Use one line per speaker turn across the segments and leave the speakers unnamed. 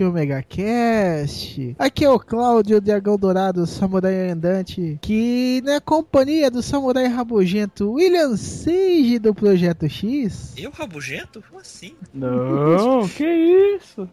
Este Omega Cast. Aqui é o Cláudio, o Dragão Dourado, Samurai Andante, que na companhia do Samurai Rabugento William Sage do Projeto X.
Eu rabugento? Como assim?
Não, que isso?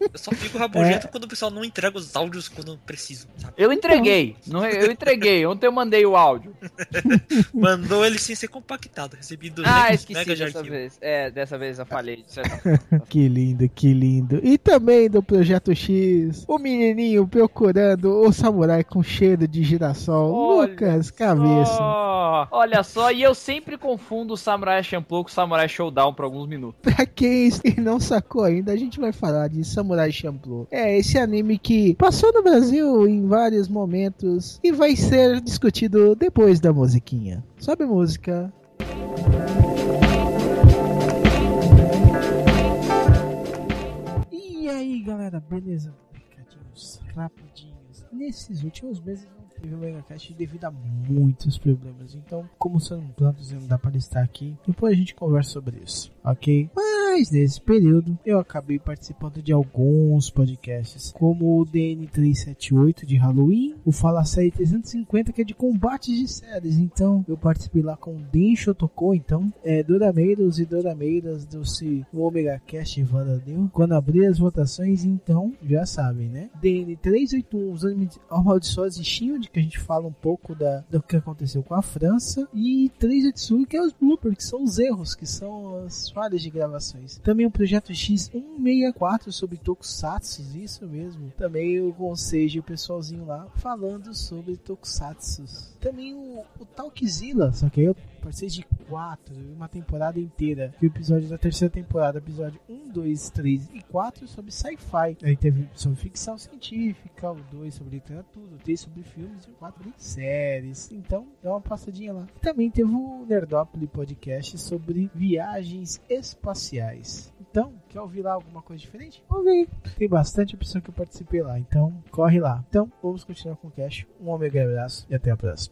Eu só fico rabugento quando o pessoal não entrega os áudios quando preciso, sabe?
Eu entreguei, não, eu entreguei. Ontem eu mandei o áudio.
Mandou ele sem ser compactado. Recebi 200
Ah, esqueci
de
dessa
arquivo.
vez. É, dessa vez eu de forma.
Que lindo, que lindo. E também do Projeto X, o menininho procurando o samurai com cheiro de girassol,
Olha
Lucas Cabeça.
Só, olha só, e eu sempre confundo o Samurai Champloo com o Samurai Showdown por alguns minutos.
Pra quem não sacou ainda, a gente vai falar de Samurai Champloo. É esse anime que passou no Brasil em vários momentos e vai ser discutido depois da musiquinha. Sobe música. E aí, galera, beleza? Rapidinhos. Nesses últimos meses não teve o Megacast devido a muitos problemas. Então, como são tantos e não dá para estar aqui, depois a gente conversa sobre isso, ok? Mas nesse período eu acabei participando de alguns podcasts, como o DN378 de Halloween, o Fala Série 350 que é de combates de séries. Então eu participei lá com o Den tocou, então é Dorameiros e Dorameiras do se Omega Cast Deu. Quando abrir as votações, então já sabem, né? DN381, os amaldiçoados de Shield, que a gente fala um pouco da, do que aconteceu com a França, e 386, que é os bloopers, que são os erros, que são as falhas de gravações. Também o projeto X164 sobre Tokusatsu, isso mesmo. Também eu aconselho o pessoalzinho lá falando sobre Tokusatsu. Também o, o Talkzilla, só que aí eu participei de quatro, uma temporada inteira. O episódio da terceira temporada, episódio 1, 2, 3 e 4 sobre sci-fi. Aí teve sobre ficção científica, o 2 sobre literatura, o 3 sobre filmes e o 4 sobre séries. Então, dá uma passadinha lá. Também teve o Nerdópolis podcast sobre viagens espaciais. Então, quer ouvir lá alguma coisa diferente? Ouve aí. Tem bastante opção que eu participei lá, então corre lá. Então, vamos continuar com o cast. Um omega abraço e até a próxima.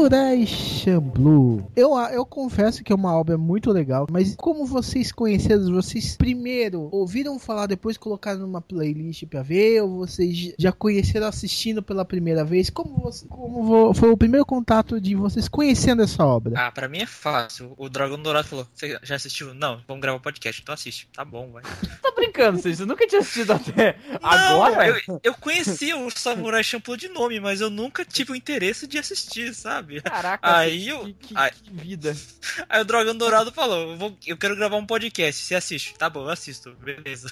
Samurai Champloo. Eu, eu confesso que é uma obra muito legal, mas como vocês conheceram, vocês primeiro ouviram falar, depois colocaram numa playlist pra ver, ou vocês já conheceram assistindo pela primeira vez? Como, você- como foi o primeiro contato de vocês conhecendo essa obra?
Ah, pra mim é fácil. O Dragão Dourado falou: Você já assistiu? Não, vamos gravar um podcast, então assiste. Tá bom, vai.
Tá brincando, vocês nunca tinha assistido até agora?
Não, eu, eu conhecia o Samurai Champloo de nome, mas eu nunca tive o interesse de assistir, sabe?
Caraca,
Aí eu-
que, que-
aí-
que vida.
Aí o Dragão Dourado falou: eu, vou- eu quero gravar um podcast, você assiste? Tá bom, eu assisto, beleza.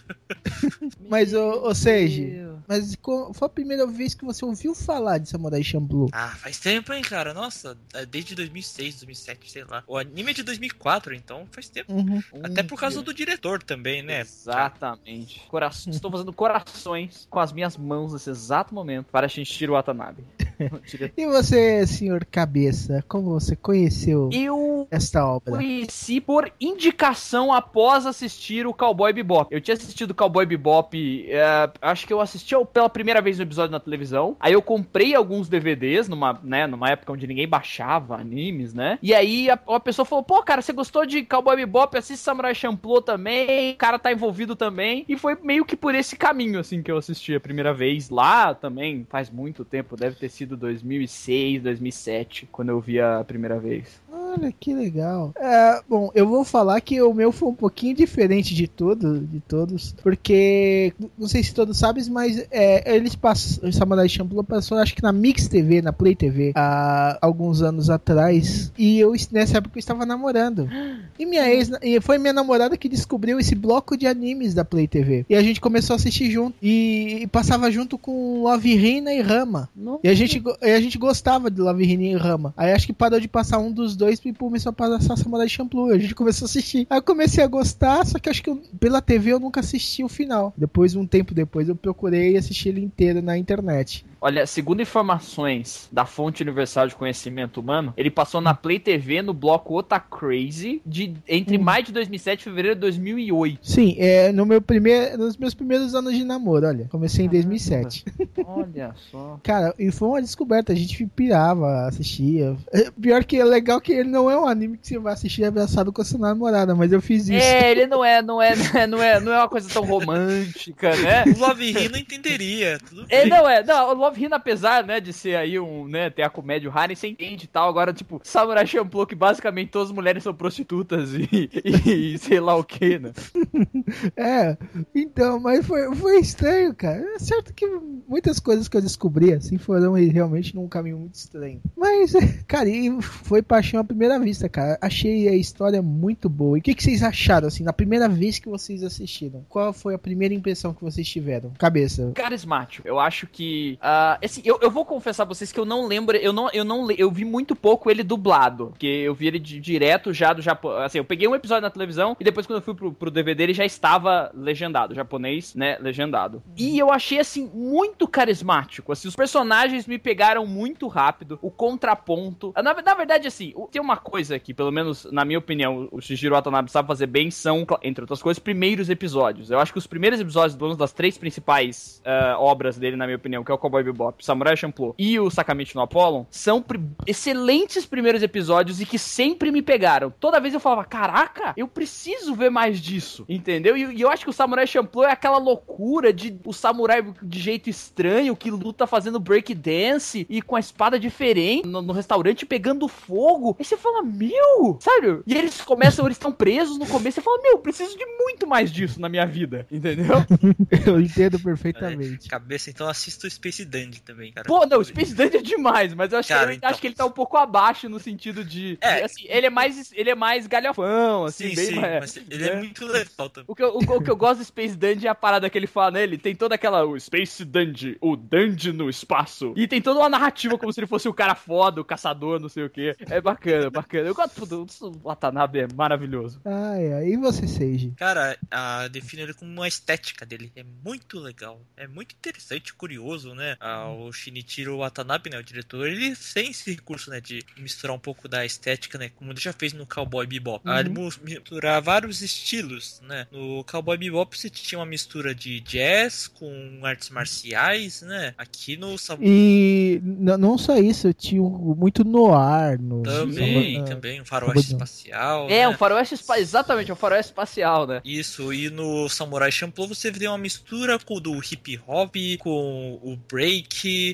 Mas, ô, ô Seiji,
Meu.
mas foi a primeira vez que você ouviu falar de Samurai Champloo?
Ah, faz tempo, hein, cara? Nossa, é desde 2006, 2007, sei lá. O anime é de 2004, então faz tempo.
Uhum.
Até por causa do diretor também, né?
Exatamente. Cora- Estou fazendo corações com as minhas mãos nesse exato momento para Shinichiro Watanabe.
E você, senhor Cabeça, como você conheceu
Eu
esta obra?
conheci por indicação após assistir o Cowboy Bebop. Eu tinha assistido o Cowboy Bebop, é, acho que eu assisti pela primeira vez no episódio na televisão. Aí eu comprei alguns DVDs numa, né, numa época onde ninguém baixava animes, né? E aí a, a pessoa falou: "Pô, cara, você gostou de Cowboy Bebop? Assiste Samurai Champloo também. O cara tá envolvido também". E foi meio que por esse caminho assim que eu assisti a primeira vez lá também, faz muito tempo, deve ter sido 2006, 2007, quando eu vi a primeira vez.
Olha que legal. É, bom, eu vou falar que o meu foi um pouquinho diferente de todo, de todos, porque não sei se todos sabem, mas é, eles passam, Samurai Champloo passou, acho que na Mix TV, na Play TV, há alguns anos atrás, e eu nessa época eu estava namorando. E minha ex, e foi minha namorada que descobriu esse bloco de animes da Play TV. E a gente começou a assistir junto e, e passava junto com Love Hina e Rama. E a gente e a gente gostava de Love Hina e Rama. Aí acho que parou de passar um dos dois e começou a passar Samurai Champloo. A gente começou a assistir. Aí eu comecei a gostar, só que acho que eu- pela TV eu nunca assisti o final. Depois, um tempo depois, eu procurei e assisti ele inteiro na internet.
Olha, segundo informações da fonte universal de conhecimento humano, ele passou na Play TV no bloco Ota Crazy de, entre maio de 2007 e fevereiro de 2008.
Sim, é no meu primeiro, nos meus primeiros anos de namoro, olha. Comecei em 2007.
Olha só.
Cara, e foi uma descoberta, a gente pirava, assistia. É, Pior que é legal que ele não é um anime que você vai assistir abraçado com a sua namorada, mas eu fiz isso.
É, ele não é, não é, não é, não é, não é uma coisa tão romântica, né?
O Love não entenderia. Tudo
Ele
bem.
não é, não, o Love Hina, apesar, né, de ser aí um, né, ter a comédia, o Harry, você entende e tal, agora, tipo, Samurai Champloo, que basicamente todas as mulheres são prostitutas e, e, e sei lá o que, né?
É, então, mas foi, foi estranho, cara. É certo que muitas coisas que eu descobri, assim, foram realmente num caminho muito estranho. Mas, cara, e foi paixão à primeira vista, cara. Achei a história muito boa. E o que, que vocês acharam, assim, na primeira vez que vocês assistiram? Qual foi a primeira impressão que vocês tiveram? Cabeça.
Carismático. Eu acho que. Ah, assim, eu, eu vou confessar pra vocês que eu não lembro. Eu não, eu não eu vi muito pouco ele dublado. Porque eu vi ele de- direto já do Japão. Assim, eu peguei um episódio na televisão e depois, quando eu fui pro, pro DVD, ele já estava legendado. Japonês, né? Legendado. E eu achei, assim, muito carismático. Assim, os personagens me pegaram muito rápido. O contraponto. Na, na verdade, assim, tem uma coisa que, pelo menos na minha opinião, o Shijiro Watanabe sabe fazer bem são, entre outras coisas, primeiros episódios. Eu acho que os primeiros episódios, pelo menos das três principais ah, obras dele, na minha opinião, que é o Cowboy Bebop, Samurai Champloo e o Sakamichi no Apollon, são pri- excelentes primeiros episódios e que sempre me pegaram. Toda vez eu falava, caraca, eu preciso ver mais disso, entendeu? E, e eu acho que o Samurai Champloo é aquela loucura de o samurai de jeito estranho que luta fazendo breakdance e com a espada diferente no, no restaurante pegando fogo. Aí você fala, meu, sério? E eles começam, eles estão presos no começo. Você fala, meu, preciso de muito mais disso na minha vida, entendeu?
Eu entendo perfeitamente.
Cabeça, então assista o Space Dandy também, cara.
Pô, não, o Space Dandy é demais, mas eu acho,
Cara,
que, ele,
então.
acho que ele tá um pouco abaixo no sentido de.
É.
de, assim, ele é mais. Ele é mais galhofão, assim,
sim,
bem
sim,
mais-
mas ele é
né?
muito legal também.
O que, eu, o, o que eu gosto do Space Dandy é a parada que ele fala, né? Ele tem toda aquela. O Space Dandy, o Dandy no espaço. E tem toda uma narrativa como se ele fosse o cara foda, o caçador, não sei o quê. É bacana, bacana. Eu gosto do. O Watanabe é maravilhoso.
Ai, ai. E você, Seiji?
Cara, a, define ele como uma estética dele. É muito legal. É muito interessante, curioso, né? Ah, o Shinichiro Watanabe, né? O diretor, ele tem esse recurso, né? De misturar um pouco da estética, né? Como ele já fez no Cowboy Bebop. Ah, ele misturar vários estilos, né? No Cowboy Bebop você tinha uma mistura de jazz com artes marciais, né? Aqui no Sam-
E não só isso, tinha muito noir no.
também, também um faroeste espacial.
É,
né?
um faroeste espacial. Exatamente, um faroeste espacial, né?
Isso, e no Samurai Champloo você vê uma mistura com o do hip hop, com o break,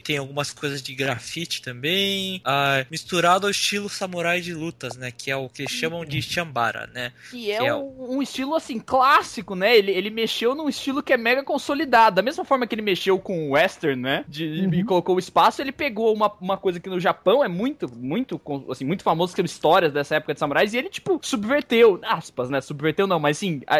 tem algumas coisas de grafite também, ah, misturado ao estilo samurai de lutas, né? Que é o que eles chamam de Shambara, né?
Que é,
Que é
um, um estilo, assim, clássico, né? Ele, ele mexeu num estilo que é mega consolidado. Da mesma forma que ele mexeu com o western, né? De, E colocou o espaço, ele pegou uma, uma coisa que no Japão é muito, muito, assim, muito famoso, que são histórias dessa época de samurais, e ele, tipo, subverteu, aspas, né? Subverteu não, mas, assim, a-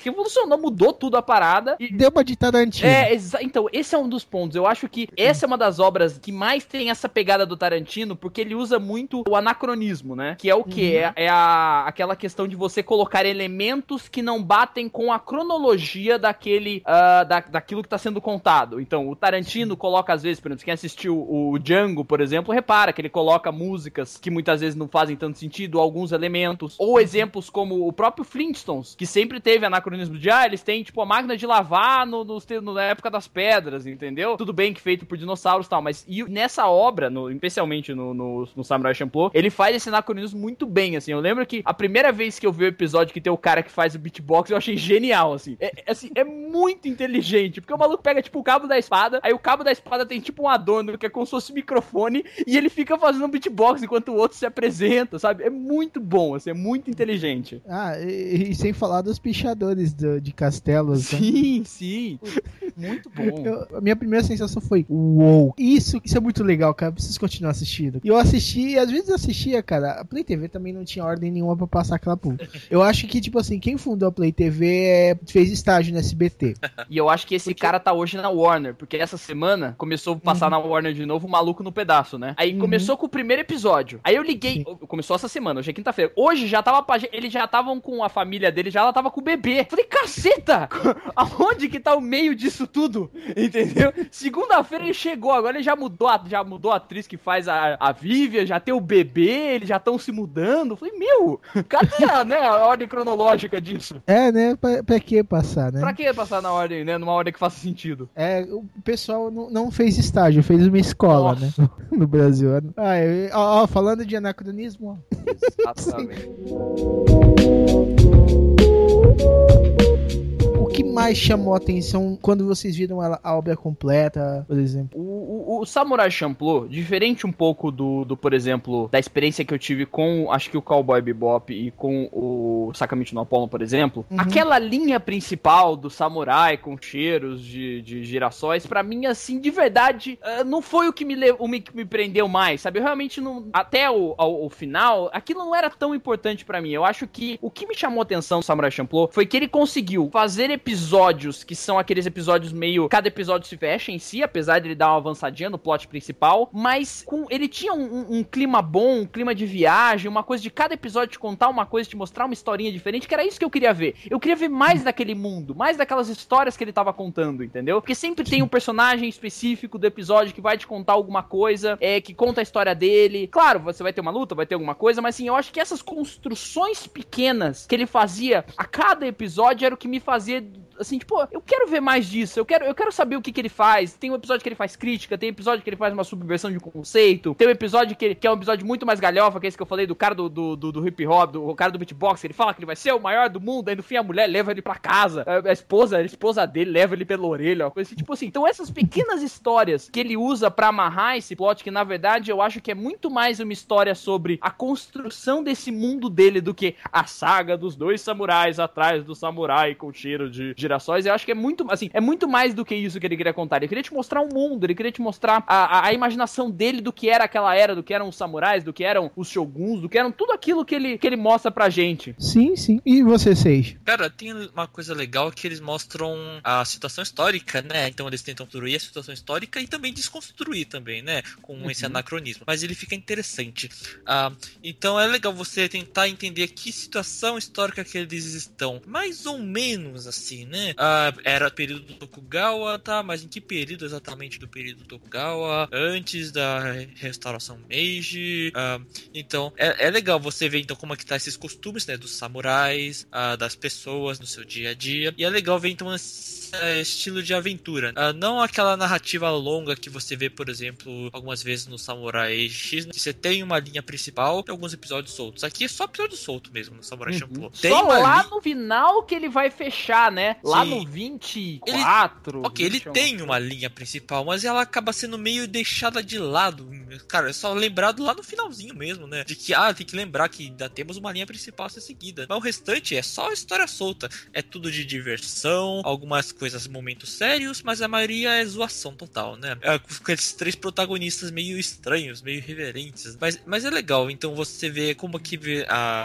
revolucionou, mudou tudo a parada. E,
Deu uma de Tarantino.
é, então, esse é um dos pontos. Eu acho que essa é uma das obras que mais tem essa pegada do Tarantino, porque ele usa muito o anacronismo, né? Que é o que? É, é a, aquela questão de você colocar elementos que não batem com a cronologia daquele. ah, da, daquilo que tá sendo contado. Então, o Tarantino coloca, às vezes, por exemplo, quem assistiu o Django, por exemplo, repara que ele coloca músicas que muitas vezes não fazem tanto sentido, alguns elementos. Ou exemplos como o próprio Flintstones, que sempre teve anacronismo de, ah, eles têm, tipo, a máquina de lavar no, no- na época das pedras, entendeu? Tudo bem que feito por dinossauros e tal, mas e nessa obra, no- especialmente no, no, no Samurai Champloo, ele faz esse anacronismo muito bem, assim. Eu lembro que a primeira vez que eu vi o episódio que tem o cara que faz o beatbox, eu achei genial, assim. É, é, assim, é muito inteligente, porque o maluco pega, tipo, o cabo da espada, aí o cabo da espada tem, tipo, um adorno que é como se fosse um microfone, e ele fica fazendo um beatbox enquanto o outro se apresenta sabe? É muito bom, assim, é muito inteligente.
Ah, e, e sem falar dos pichadores do- de castelos. né?
Sim, sim. Muito bom.
Eu- a minha primeira sensação foi, uou, isso, isso é muito legal, cara, preciso continuar assistindo. E eu assisti, e às vezes eu assistia, cara, a Play TV também não tinha ordem nenhuma pra passar aquela porra. Eu acho que, tipo assim, quem fundou a Play TV é, fez estágio no SBT.
E eu acho que esse cara tá hoje na Warner, porque essa semana começou a passar na Warner de novo o maluco no pedaço, né? Aí
Uhum.
começou com o primeiro episódio. Aí eu liguei, começou essa semana, hoje é quinta-feira. Hoje já tava, eles já estavam com a família dele, já ela tava com o bebê. Falei, caceta! Aonde que tá o meio disso tudo? Entendeu? Segunda-feira ele chegou, agora ele já mudou, a, já mudou a atriz que faz a, a Vivian, já tem o bebê, eles já estão se mudando. Falei, meu, cadê a, né, a ordem cronológica disso?
É, né, pra, pra que passar, né?
Pra que passar na ordem, né? Numa ordem que faça sentido.
É, o pessoal não, não fez estágio, fez uma escola,
Nossa.
né? No Brasil. Ah, eu- ó, ó, falando de anacronismo, ó.
Exatamente.
O que mais chamou a atenção quando vocês viram a, a obra completa, por exemplo?
O, o, o Samurai Champloo, diferente um pouco do, do, por exemplo, da experiência que eu tive com, acho que o Cowboy Bebop e com o Sakamichi no Apollo, por exemplo,
Uhum.
aquela linha principal do samurai com cheiros de, de girassóis, pra mim, assim, de verdade, ah, não foi o que me, o que me prendeu mais, sabe? Eu realmente não, até o, o final, aquilo não era tão importante pra mim. Eu acho que o que me chamou a atenção do Samurai Champloo foi que ele conseguiu fazer episódios que são aqueles episódios meio. Cada episódio se fecha em si, apesar de ele dar uma avançadinha no plot principal. Mas com, ele tinha um, um- um clima bom, um clima de viagem, uma coisa de cada episódio te contar uma coisa, te mostrar uma historinha diferente, que era isso que eu queria ver. Eu queria ver mais daquele mundo, mais daquelas histórias que ele tava contando, entendeu? Porque sempre tem um personagem específico do episódio que vai te contar alguma coisa, é, que conta a história dele. Claro, você vai ter uma luta, vai ter alguma coisa, mas assim, eu acho que essas construções pequenas que ele fazia a cada episódio era o que me fazia good assim, tipo, eu quero ver mais disso, eu quero, eu quero saber o que, que ele faz. Tem um episódio que ele faz crítica, tem um episódio que ele faz uma subversão de conceito, tem um episódio que, que é um episódio muito mais galhofa, que é esse que eu falei do cara do, do, do, do hip hop, do o cara do beatbox, ele fala que ele vai ser o maior do mundo, aí no fim a mulher leva ele pra casa, a, a esposa, a esposa dele leva ele pela orelha, uma coisa assim, tipo assim. Então essas pequenas histórias que ele usa pra amarrar esse plot, que na verdade eu acho que é muito mais uma história sobre a construção desse mundo dele do que a saga dos dois samurais atrás do samurai com cheiro de girassóis. Eu acho que é muito, assim, é muito mais do que isso que ele queria contar. Ele queria te mostrar um mundo, ele queria te mostrar a, a, a imaginação dele do que era aquela era, do que eram os samurais, do que eram os shoguns, do que eram tudo aquilo que ele, que ele mostra pra gente.
Sim, sim. E você, Seix?
Cara, tem uma coisa legal que eles mostram a situação histórica, né? Então eles tentam construir a situação histórica e também desconstruir também, né? Com esse anacronismo. Mas ele fica interessante. Ah, então é legal você tentar entender que situação histórica que eles estão. Mais ou menos assim, né? Ah, era período do Tokugawa, tá? Mas em que período exatamente do período do Tokugawa? Antes da restauração Meiji. Ah, então, é, é legal você ver então como é que tá esses costumes, né, dos samurais, ah, das pessoas no seu dia a dia. E é legal ver então esse é, estilo de aventura. Ah, não aquela narrativa longa que você vê, por exemplo, algumas vezes no Samurai X, né, que você tem uma linha principal e alguns episódios soltos. Aqui é só episódio solto mesmo no Samurai Champloo. Tem
Uhum. Só lá
linha-
no final que ele vai fechar, né? Lá
Sim.
no 24.
Ok, ele
21.
tem uma linha principal, mas ela acaba sendo meio deixada de lado. Cara, é só lembrado lá no finalzinho mesmo, né? De que, ah, tem que lembrar que ainda temos uma linha principal a ser seguida. Mas o restante é só história solta. É tudo de diversão, algumas coisas, momentos sérios, mas a maioria é zoação total, né? É, com esses três protagonistas meio estranhos, meio irreverentes. Mas, mas é legal, então você vê como que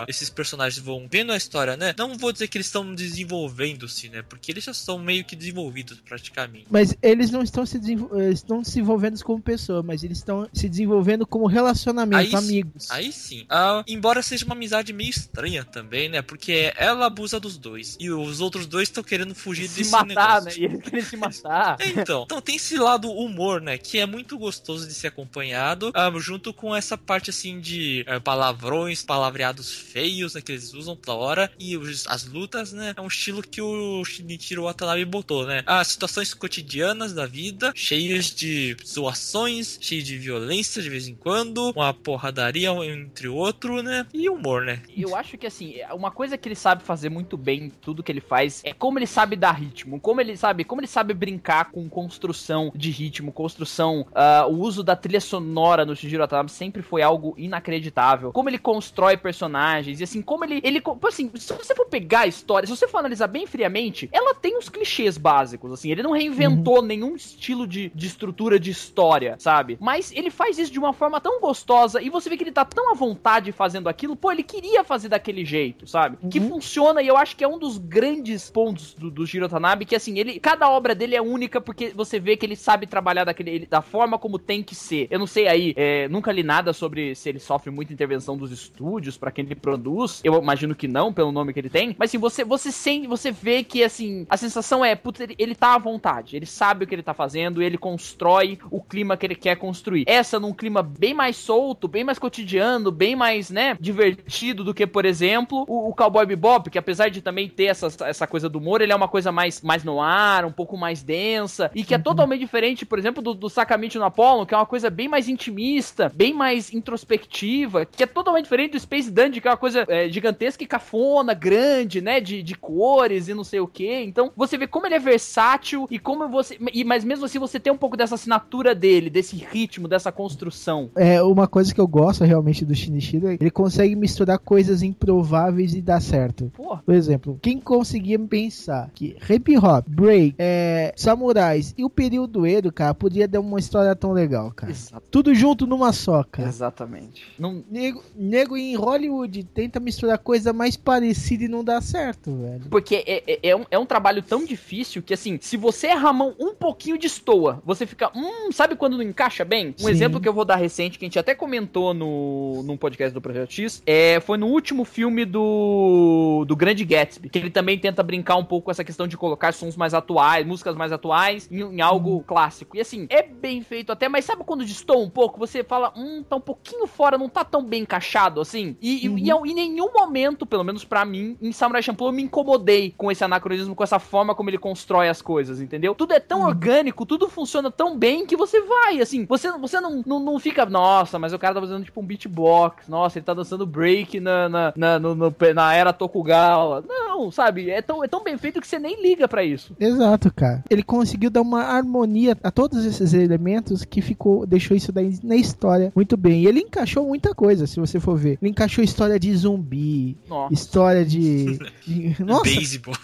esses personagens vão vendo a história, né? Não vou dizer que eles estão desenvolvendo-se, né? Porque eles já são meio que desenvolvidos praticamente.
Mas eles não estão se, desenvol- eh, estão se desenvolvendo como pessoa, mas eles estão se desenvolvendo como relacionamento,
Aí sim.
amigos.
Aí sim. Ah, embora seja uma amizade meio estranha também, né? Porque ela abusa dos dois. E os outros dois estão querendo fugir
se
desse
matar, né?
negócio.
E eles querem se matar.
É, Então, então tem esse lado humor, né? Que é muito gostoso de ser acompanhado, ah, junto com essa parte assim de ah, palavrões, palavreados feios, né? Que eles usam toda hora. E os- as lutas, né? É um estilo que o Shinichiro Watanabe botou, né? As situações cotidianas da vida, cheias de zoações, cheias de violência de vez em quando, uma porradaria entre outro, né? E humor, né?
Eu acho que assim, uma coisa que ele sabe fazer muito bem em tudo que ele faz é como ele sabe dar ritmo, como ele sabe, como ele sabe brincar com construção de ritmo, construção, ah, o uso da trilha sonora no Shijiro Watanabe sempre foi algo inacreditável. Como ele constrói personagens e assim, como ele, ele assim, se você for pegar a história, se você for analisar bem friamente, ela tem os clichês básicos, assim, ele não reinventou nenhum estilo de, de estrutura de história, sabe? Mas ele faz isso de uma forma tão gostosa e você vê que ele tá tão à vontade fazendo aquilo, pô, ele queria fazer daquele jeito, sabe? Que funciona e eu acho que é um dos grandes pontos do, do Jiro Tanabe, que assim, ele, cada obra dele é única porque você vê que ele sabe trabalhar daquele, ele- da forma como tem que ser. Eu não sei aí, é, nunca li nada sobre se ele sofre muita intervenção dos estúdios pra quem ele produz. Eu imagino que não, pelo nome que ele tem. Mas assim, você, você sente, você vê que assim, a sensação é, putz, ele, ele tá à vontade, ele sabe o que ele tá fazendo, ele constrói o clima que ele quer construir. Essa num clima bem mais solto, bem mais cotidiano, bem mais, né, divertido do que, por exemplo, o, o Cowboy Bebop, que apesar de também ter essa, essa coisa do humor, ele é uma coisa mais, mais no ar, um pouco mais densa, e que é totalmente diferente, por exemplo, do, do Sakamichi no Apollo, que é uma coisa bem mais intimista, bem mais introspectiva, que é totalmente diferente do Space Dungeon, que é uma coisa é, gigantesca e cafona, grande, né, de, de cores e não sei o que. Então, você vê como ele é versátil e como você... E, mas mesmo assim, você tem um pouco dessa assinatura dele, desse ritmo, dessa construção.
É uma coisa que eu gosto realmente do Shinichiro, ele consegue misturar coisas improváveis e dar certo.
Porra.
Por exemplo, quem conseguia pensar que hip hop, break, é, samurais e o período Edo, cara, podia dar uma história tão legal, cara.
Exato.
Tudo junto numa só, cara.
Exatamente. Não,
Nego, nego em Hollywood tenta misturar coisa mais parecida e não dá certo, velho.
Porque é, é, é um, é um trabalho tão difícil que, assim, se você errar a mão um pouquinho de estoa, você fica, hum, sabe quando não encaixa bem? Um
Sim.
exemplo que eu vou dar recente, que a gente até comentou no, num podcast do Projeto X, é, foi no último filme do, do Grande Gatsby, que ele também tenta brincar um pouco com essa questão de colocar sons mais atuais, músicas mais atuais, em, em algo clássico. E assim, é bem feito até, mas sabe quando destoa um pouco? Você fala, hum, tá um pouquinho fora, não tá tão bem encaixado assim? E, e- e eu- em nenhum momento, pelo menos pra mim, em Samurai Champloo eu me incomodei com esse anacronismo, com essa forma como ele constrói as coisas, entendeu? Tudo é tão orgânico, tudo funciona tão bem que você vai, assim, você, você não, não, não fica, nossa, mas o cara tá fazendo tipo um beatbox, nossa, ele tá dançando break na, na, na, no- no- na era Tokugawa. Não, sabe? É tão, é tão bem feito que você nem liga pra isso.
Exato, cara. Ele conseguiu dar uma harmonia a todos esses elementos que ficou, deixou isso daí na história muito bem. E ele encaixou muita coisa, se você for ver. Ele encaixou história de zumbi,
Nossa.
história de, de- nossa,
Baseball.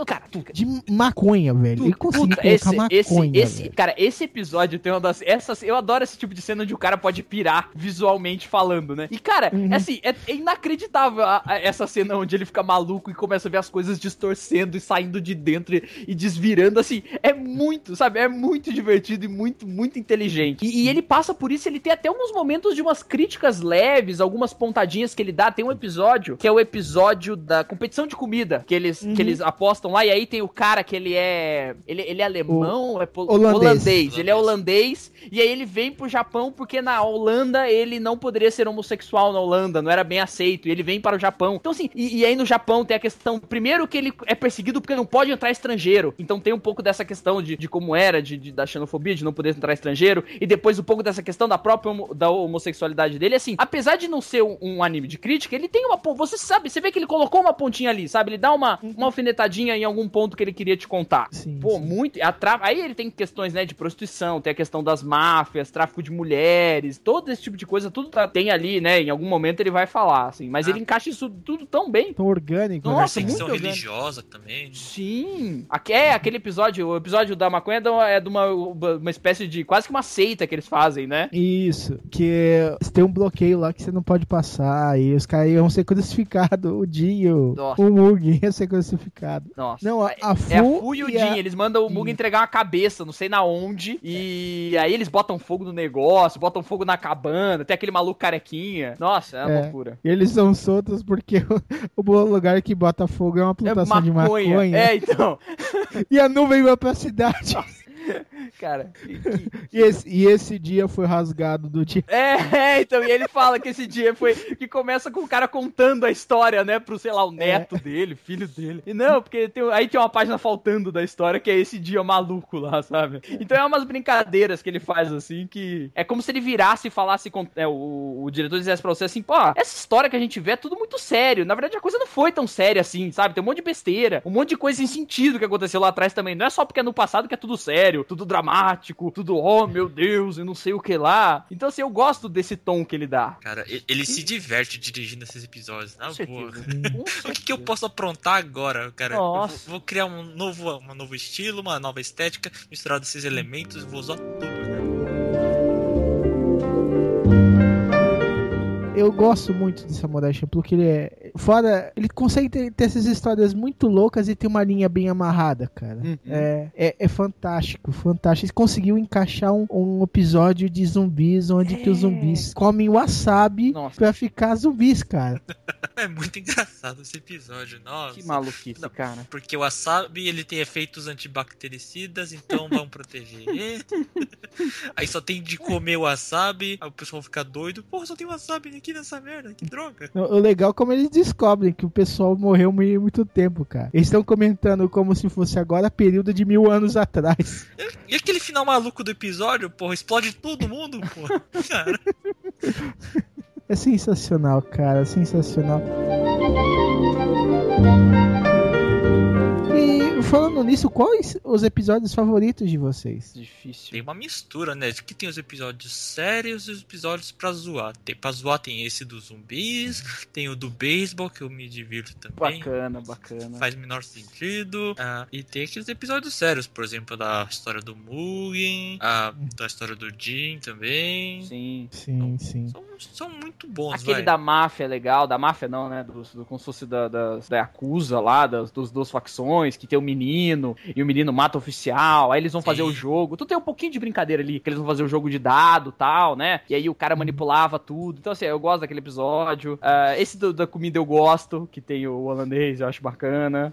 Então, cara, tu,
de maconha, velho. Ele conseguiu colocar
esse, esse,
maconha.
esse,
velho.
cara, esse episódio tem uma das. Essas, eu adoro esse tipo de cena onde o cara pode pirar visualmente falando, né? E, cara,
Uhum.
é assim, é, é inacreditável a- a- essa cena onde ele fica maluco e começa a ver as coisas distorcendo e saindo de dentro e, e desvirando, assim. É muito, sabe? É muito divertido e muito, muito inteligente. E, e ele passa por isso, ele tem até alguns momentos de umas críticas leves, algumas pontadinhas que ele dá. Tem um episódio que é o episódio da competição de comida, que eles, que eles apostam lá, e aí tem o cara que ele é. Ele, ele é alemão, é pol-
holandês.
Ele é holandês, e aí ele vem pro Japão porque na Holanda ele não poderia ser homossexual na Holanda, não era bem aceito, e ele vem para o Japão. Então, assim, e, e aí no Japão tem a questão, primeiro que ele é perseguido porque não pode entrar estrangeiro, então tem um pouco dessa questão de, de como era, de, de- da xenofobia, de não poder entrar estrangeiro, e depois um pouco dessa questão da própria homo- da homossexualidade dele, assim, apesar de não ser um, um anime de crítica, ele tem uma, você sabe, você vê que ele colocou uma pontinha ali, sabe, ele dá uma, uma alfinetadinha em algum ponto que ele queria te contar.
Sim,
Pô,
sim.
muito. a tra- Aí ele tem questões, né, de prostituição, tem a questão das máfias, tráfico de mulheres, todo esse tipo de coisa, tudo tá- tem ali, né? Em algum momento ele vai falar, assim. Mas
Ah.
ele encaixa isso tudo tão bem.
Tão orgânico, né?
Nossa,
Perseguição
muito
religiosa também.
Sim. Aque- É, aquele episódio, o episódio da maconha é de uma, é de uma, uma espécie de. quase que uma seita que eles fazem, né?
Isso, que tem um bloqueio lá que você não pode passar e os caras iam ser crucificados, o Dio,
Nossa.
o Mug ia ser crucificado.
Nossa.
Não, a, a Fu,
É a Fu e o
e a-
Jin, eles mandam o Mug entregar uma cabeça, não sei na onde, e aí eles botam fogo no negócio, botam fogo na cabana, tem aquele maluco carequinha. Nossa, é uma
É.
loucura.
E eles são soltos porque o, o lugar que bota fogo é uma plantação de maconha.
É, então.
E a nuvem vai pra cidade.
Cara, que-
E esse, e esse dia foi rasgado do dia.
É, é, então, e ele fala que esse dia foi. Que começa com o cara contando a história, né? Pro, sei lá, o neto dele, filho dele. E não, porque tem, aí tem uma página faltando da história que é esse dia maluco lá, sabe? Então é umas brincadeiras que ele faz assim que. É como se ele virasse e falasse com. É, o, o diretor dissesse pra você assim, pô, essa história que a gente vê é tudo muito sério. Na verdade, a coisa não foi tão séria assim, sabe? Tem um monte de besteira, um monte de coisa sem sentido que aconteceu lá atrás também. Não é só porque é no passado que é tudo sério, tudo dramático, tudo, oh meu Deus, e não sei o que lá. Então, assim, eu gosto desse tom que ele dá.
Cara, e- ele se diverte dirigindo esses episódios, na boa. O que, que eu posso aprontar agora, cara? Eu vou,
Nossa.
vou criar um novo, um novo estilo, uma nova estética, misturar desses elementos, vou usar tudo, cara.
Eu gosto muito de Samurai Champloo, porque ele é. Fora. Ele consegue ter, ter essas histórias muito loucas e ter uma linha bem amarrada, cara.
Uhum.
É, é, é fantástico, fantástico. Ele conseguiu encaixar um, um episódio de zumbis onde que os
É.
zumbis comem wasabi
Nossa.
pra ficar zumbis, cara.
É muito engraçado esse episódio, nossa.
Que maluquice,
Não.
cara.
Porque o wasabi, ele tem efeitos antibactericidas, então vão proteger ele. Aí só tem de comer o wasabi, aí o pessoal fica doido. Porra, só tem wasabi aqui nessa merda, que droga.
O legal é como eles descobrem que o pessoal morreu muito, tempo, cara. Eles estão comentando como se fosse agora período de mil anos atrás.
E aquele final maluco do episódio, porra, explode todo mundo, porra. Cara,
É sensacional, cara, sensacional. Falando nisso, quais os episódios favoritos de vocês?
Difícil.
tem uma mistura, né? Que tem os episódios sérios e os episódios pra zoar. Tem, pra zoar tem esse dos zumbis, tem o do beisebol, que eu me divirto também.
Bacana, bacana.
Faz menor sentido. Ah, e tem aqueles episódios sérios, por exemplo, da história do Mugen, a, da história do Jin também.
Sim.
Sim, sim.
São, são muito bons,
Aquele
vai.
da máfia é legal, da máfia não, né? Do, do, como se fosse da, das, da Yakuza lá, das, dos duas facções, que tem o menino, e o menino mata o oficial, aí eles vão fazer
Sim.
o jogo. Tu tem um pouquinho de brincadeira ali, que eles vão fazer o jogo de dado tal, né? E aí o cara manipulava tudo. Então, assim, eu gosto daquele episódio. Ah, esse do- da comida eu gosto, que tem o holandês, eu acho bacana.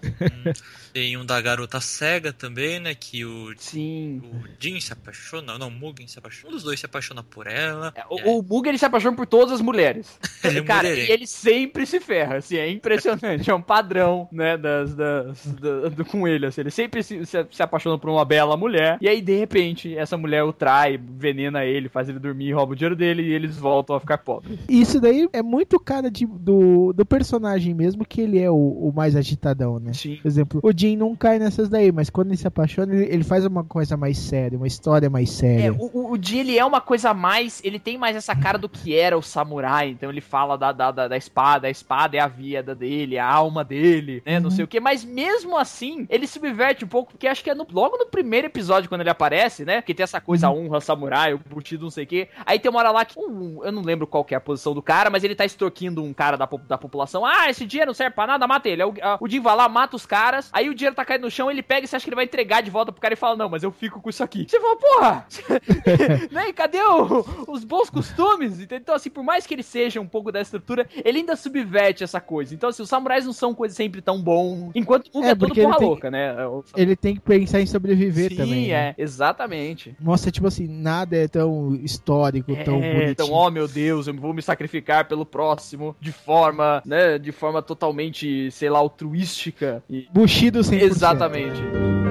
Tem um da garota cega também, né? Que o,
Sim.
o Jin se apaixona, não, o Mugen se apaixona. Um dos dois se apaixona por ela.
É,
E aí-
O, o Bug ele se apaixona por todas as mulheres.
Ele é
Cara, ele sempre se ferra, assim, é impressionante. É um padrão, né, das, das, da- do, com ele, assim. Ele sempre se, se, se apaixona por uma bela mulher. E aí, de repente, essa mulher o trai, envenena ele, faz ele dormir, rouba o dinheiro dele e eles voltam a ficar pobres.
Isso daí é muito cara de, do, do personagem mesmo, que ele é o, o mais agitadão, né?
Sim.
Por exemplo, o Jin não cai nessas daí, mas quando ele se apaixona, ele, ele faz uma coisa mais séria, uma história mais
É,
séria.
o, o, o Jin, ele é uma coisa mais. Ele tem mais essa cara do que era o samurai. Então ele fala da, da, da, da espada. A espada é a vida dele, a alma dele, né? Não sei o que. Mas mesmo assim, ele subverte um pouco. Porque acho que é no- logo no primeiro episódio, quando ele aparece, né? Que tem essa coisa honra samurai, o curtido, não sei o que. Aí tem uma hora lá que. um- eu não lembro qual que é a posição do cara, mas ele tá extorquindo um cara da, da população. Ah, esse dinheiro não serve pra nada, mata ele. Aí O, a- o Jin vai lá, mata os caras. Aí o dinheiro tá caindo no chão, ele pega e você acha que ele vai entregar de volta pro cara e fala: Não, mas eu fico com isso aqui. Você fala, porra! né? E cadê o- os bons costumes? Então, assim, por mais que ele seja um pouco da estrutura, ele ainda subverte essa coisa. Então, assim, os samurais não são coisas sempre tão bom. Enquanto o
É,
é, todo
ele
porra
tem-
louca, né? O-
Ele tem que pensar em sobreviver
Sim,
também. né?
é, exatamente.
Mostra, tipo assim, nada é tão histórico, tão
É,
bonitinho.
então, ó meu Deus, eu vou me sacrificar pelo próximo de forma, né, de forma totalmente, sei lá, altruística. E...
Bushido 100%.
Exatamente.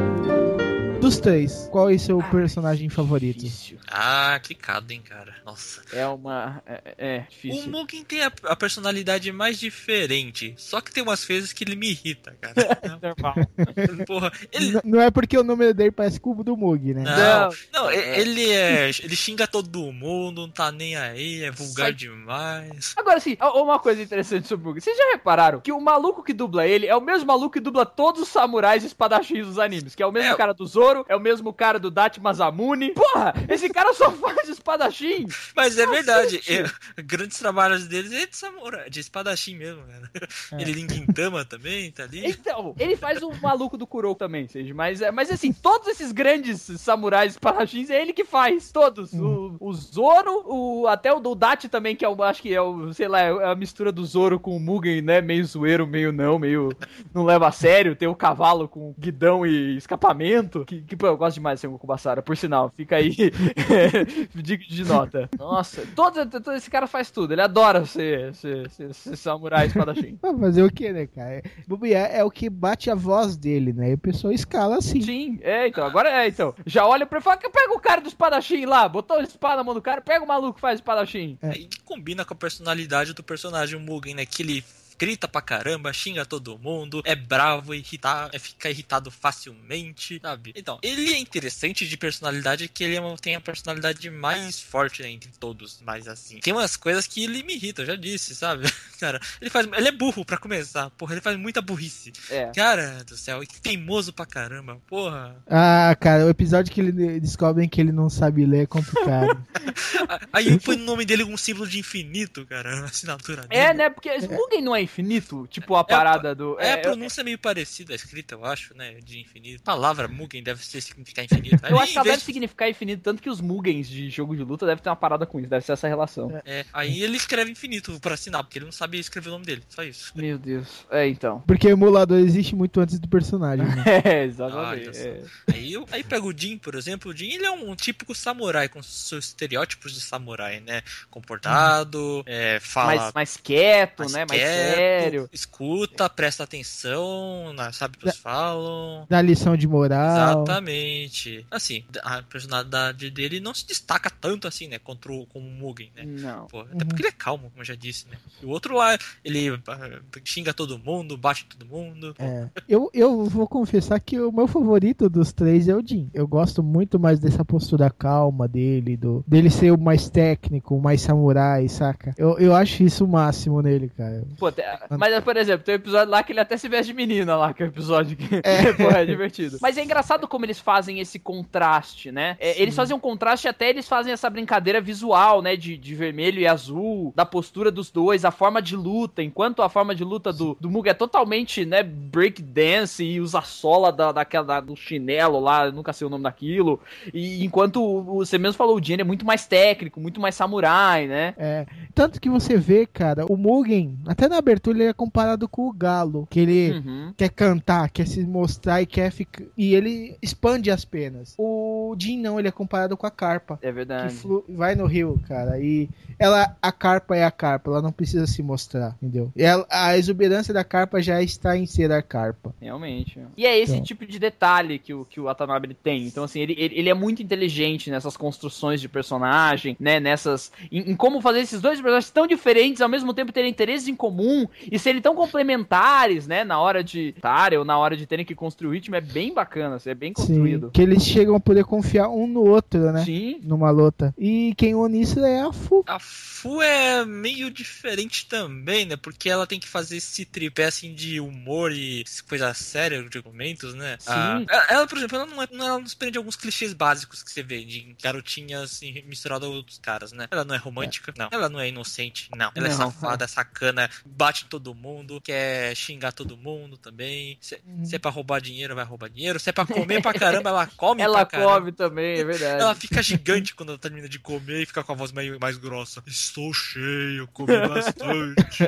Dos três, qual é o seu personagem favorito?
Difícil.
Ah, clicado, hein, cara. Nossa.
É uma. É, é
O
difícil.
Mugen tem a, a personalidade mais diferente. Só que tem umas vezes que ele me irrita, cara.
Normal.
Porra, ele.
Não é porque o número dele parece cubo do Mug, né?
Não,
Não.
não,
É.
ele é. Ele xinga todo mundo, não tá nem aí, é vulgar
Sai-
demais.
Agora, ó, uma coisa interessante sobre o Mugen. Vocês já repararam que o maluco que dubla ele é o mesmo maluco que dubla todos os samurais e espadachins dos animes? Que é o mesmo
É.
cara do Zoro, é o mesmo cara do Date Mazamune. Porra, esse cara só faz espadachim.
Mas é verdade,
Cacete.
eu- grandes trabalhos deles é de samurai, de espadachim mesmo, cara.
É.
Ele em Gintama também, tá ali.
Então, ele faz o maluco do Kuroko também, seja, mas, é- mas assim, todos esses grandes samurais espadachins é ele que faz, todos. O, o Zoro, o, até o do Date também, que é o, acho que é o, sei lá, é a mistura do Zoro com o Mugen, né, meio zoeiro, meio não, meio não leva a sério, tem o cavalo com guidão e escapamento, que, Que, pô, eu gosto demais de Sengoku Basara, por sinal. Fica aí. Digo de nota. Nossa, todo, todo esse cara faz tudo. Ele adora ser, ser, ser, ser samurai espadachim.
Vai fazer o que, né, cara? Bobear é o que bate a voz dele, né? E o pessoal escala assim.
Sim, é, então. Agora é, então. Já olha pra ele e fala: pega o cara do espadachim lá, botou a espada na mão do cara, pega o maluco que faz espadachim.
É.
Que combina com a personalidade do personagem Mugen, né? Que ele grita pra caramba, xinga todo mundo, é bravo, irrita, é, fica irritado facilmente, sabe? Então, ele é interessante de personalidade que ele é tem a personalidade mais forte né, entre todos, mas assim, tem umas coisas que ele me irrita, eu já disse, sabe? Cara, ele faz, ele é burro pra começar, porra, ele faz muita burrice.
É.
Cara do céu, e teimoso pra caramba, porra.
Ah, cara, o episódio que ele descobrem que ele não sabe ler é complicado.
Aí põe o nome dele com um símbolo de infinito, cara, a assinatura dele.
É, né? Porque Mugen não é infinito, tipo a parada do.
É, a
é,
pronúncia é meio parecida, a escrita, eu acho, né? De infinito. A palavra Mugen deve ser significar infinito.
eu
Aí,
acho que ela deve significar infinito, tanto que os Mugens de jogo de luta devem ter uma parada com isso, deve ser essa relação.
de- é, aí ele escreve infinito pra assinar, porque ele não sabe escrever o nome dele. Só isso.
Meu Deus. É, então.
Porque o emulador existe muito antes do personagem, né?
É,
Ah,
exatamente. é.
Aí, eu- aí pega o Jin, por exemplo. O Jin ele é um típico samurai, com seus estereótipos de samurai, né? Comportado, é, fala.
Mais, mais quieto,
mais
né? Mais
quieto,
sério.
Escuta, presta atenção, sabe o que eles falam.
Dá lição de moral.
Exatamente. Assim, a personalidade dele não se destaca tanto assim, né? Contra o, como o Mugen, né?
Não.
Pô, até porque ele é calmo, como eu já disse, né? E o outro lá, ele ah, xinga todo mundo, bate todo mundo.
É. Eu, eu vou confessar que o meu favorito dos três é o Jin. Eu gosto muito mais dessa postura calma dele, do dele ser o mais técnico, o mais samurai, saca? Eu, eu acho isso o máximo nele, cara.
Pô, te- mas, por exemplo, tem um episódio lá que ele até se veste de menina lá, que é o episódio que é, pô, é divertido. Mas é engraçado como eles fazem esse contraste, né? É, eles fazem um contraste, até eles fazem essa brincadeira visual, né? De, de vermelho e azul, da postura dos dois, a forma de luta, enquanto a forma de luta do, do Mugen é totalmente, né, break dance e usa a sola da, daquela, da- do chinelo lá, nunca sei o nome daquilo. E enquanto o- você mesmo falou, o Jin é muito mais técnico, muito mais samurai, né?
É, tanto que você vê, cara, o Mugen, até na abertura ele é comparado com o Galo, que ele
Uhum.
quer cantar, quer se mostrar e quer ficar e ele expande as penas. O Jin não, ele é comparado com a carpa.
É
Que
verdade.
flu- vai no rio, cara, e ela, a carpa é a carpa, ela não precisa se mostrar, entendeu? E ela- a exuberância da carpa já está em ser a carpa.
Realmente. E é esse
Então.
tipo de detalhe que o, que o Watanabe tem. Então, assim, ele, ele, ele é muito inteligente nessas construções de personagem, né? Nessas. Em, em como fazer esses dois personagens tão diferentes, ao mesmo tempo terem interesses em comum e serem tão complementares, né? Na hora de estar ou na hora de terem que construir o ritmo. É bem bacana, assim, é bem construído.
Sim, que eles chegam a poder confiar um no outro, né?
Sim.
Numa luta. E quem une isso é a Fu.
A Fu é meio diferente também, né? Porque ela tem que fazer esse tripé assim de humor e coisa séria de argumentos, né?
Sim.
Ah, ela, por exemplo, ela não, é, não- ela não se prende alguns clichês básicos que você vê de garotinhas assim, misturadas a outros caras, né? Ela não é romântica, não. Ela não é inocente, não. Ela é
Não.
safada, é sacana, bate em todo mundo, quer xingar todo mundo também. Se, se é pra roubar dinheiro, vai roubar dinheiro. Se é pra comer pra caramba, ela come
Ela
pra caramba.
Come também, é verdade.
Ela fica gigante quando ela termina de comer e fica com a voz mais, mais grossa. Estou cheio, comi bastante.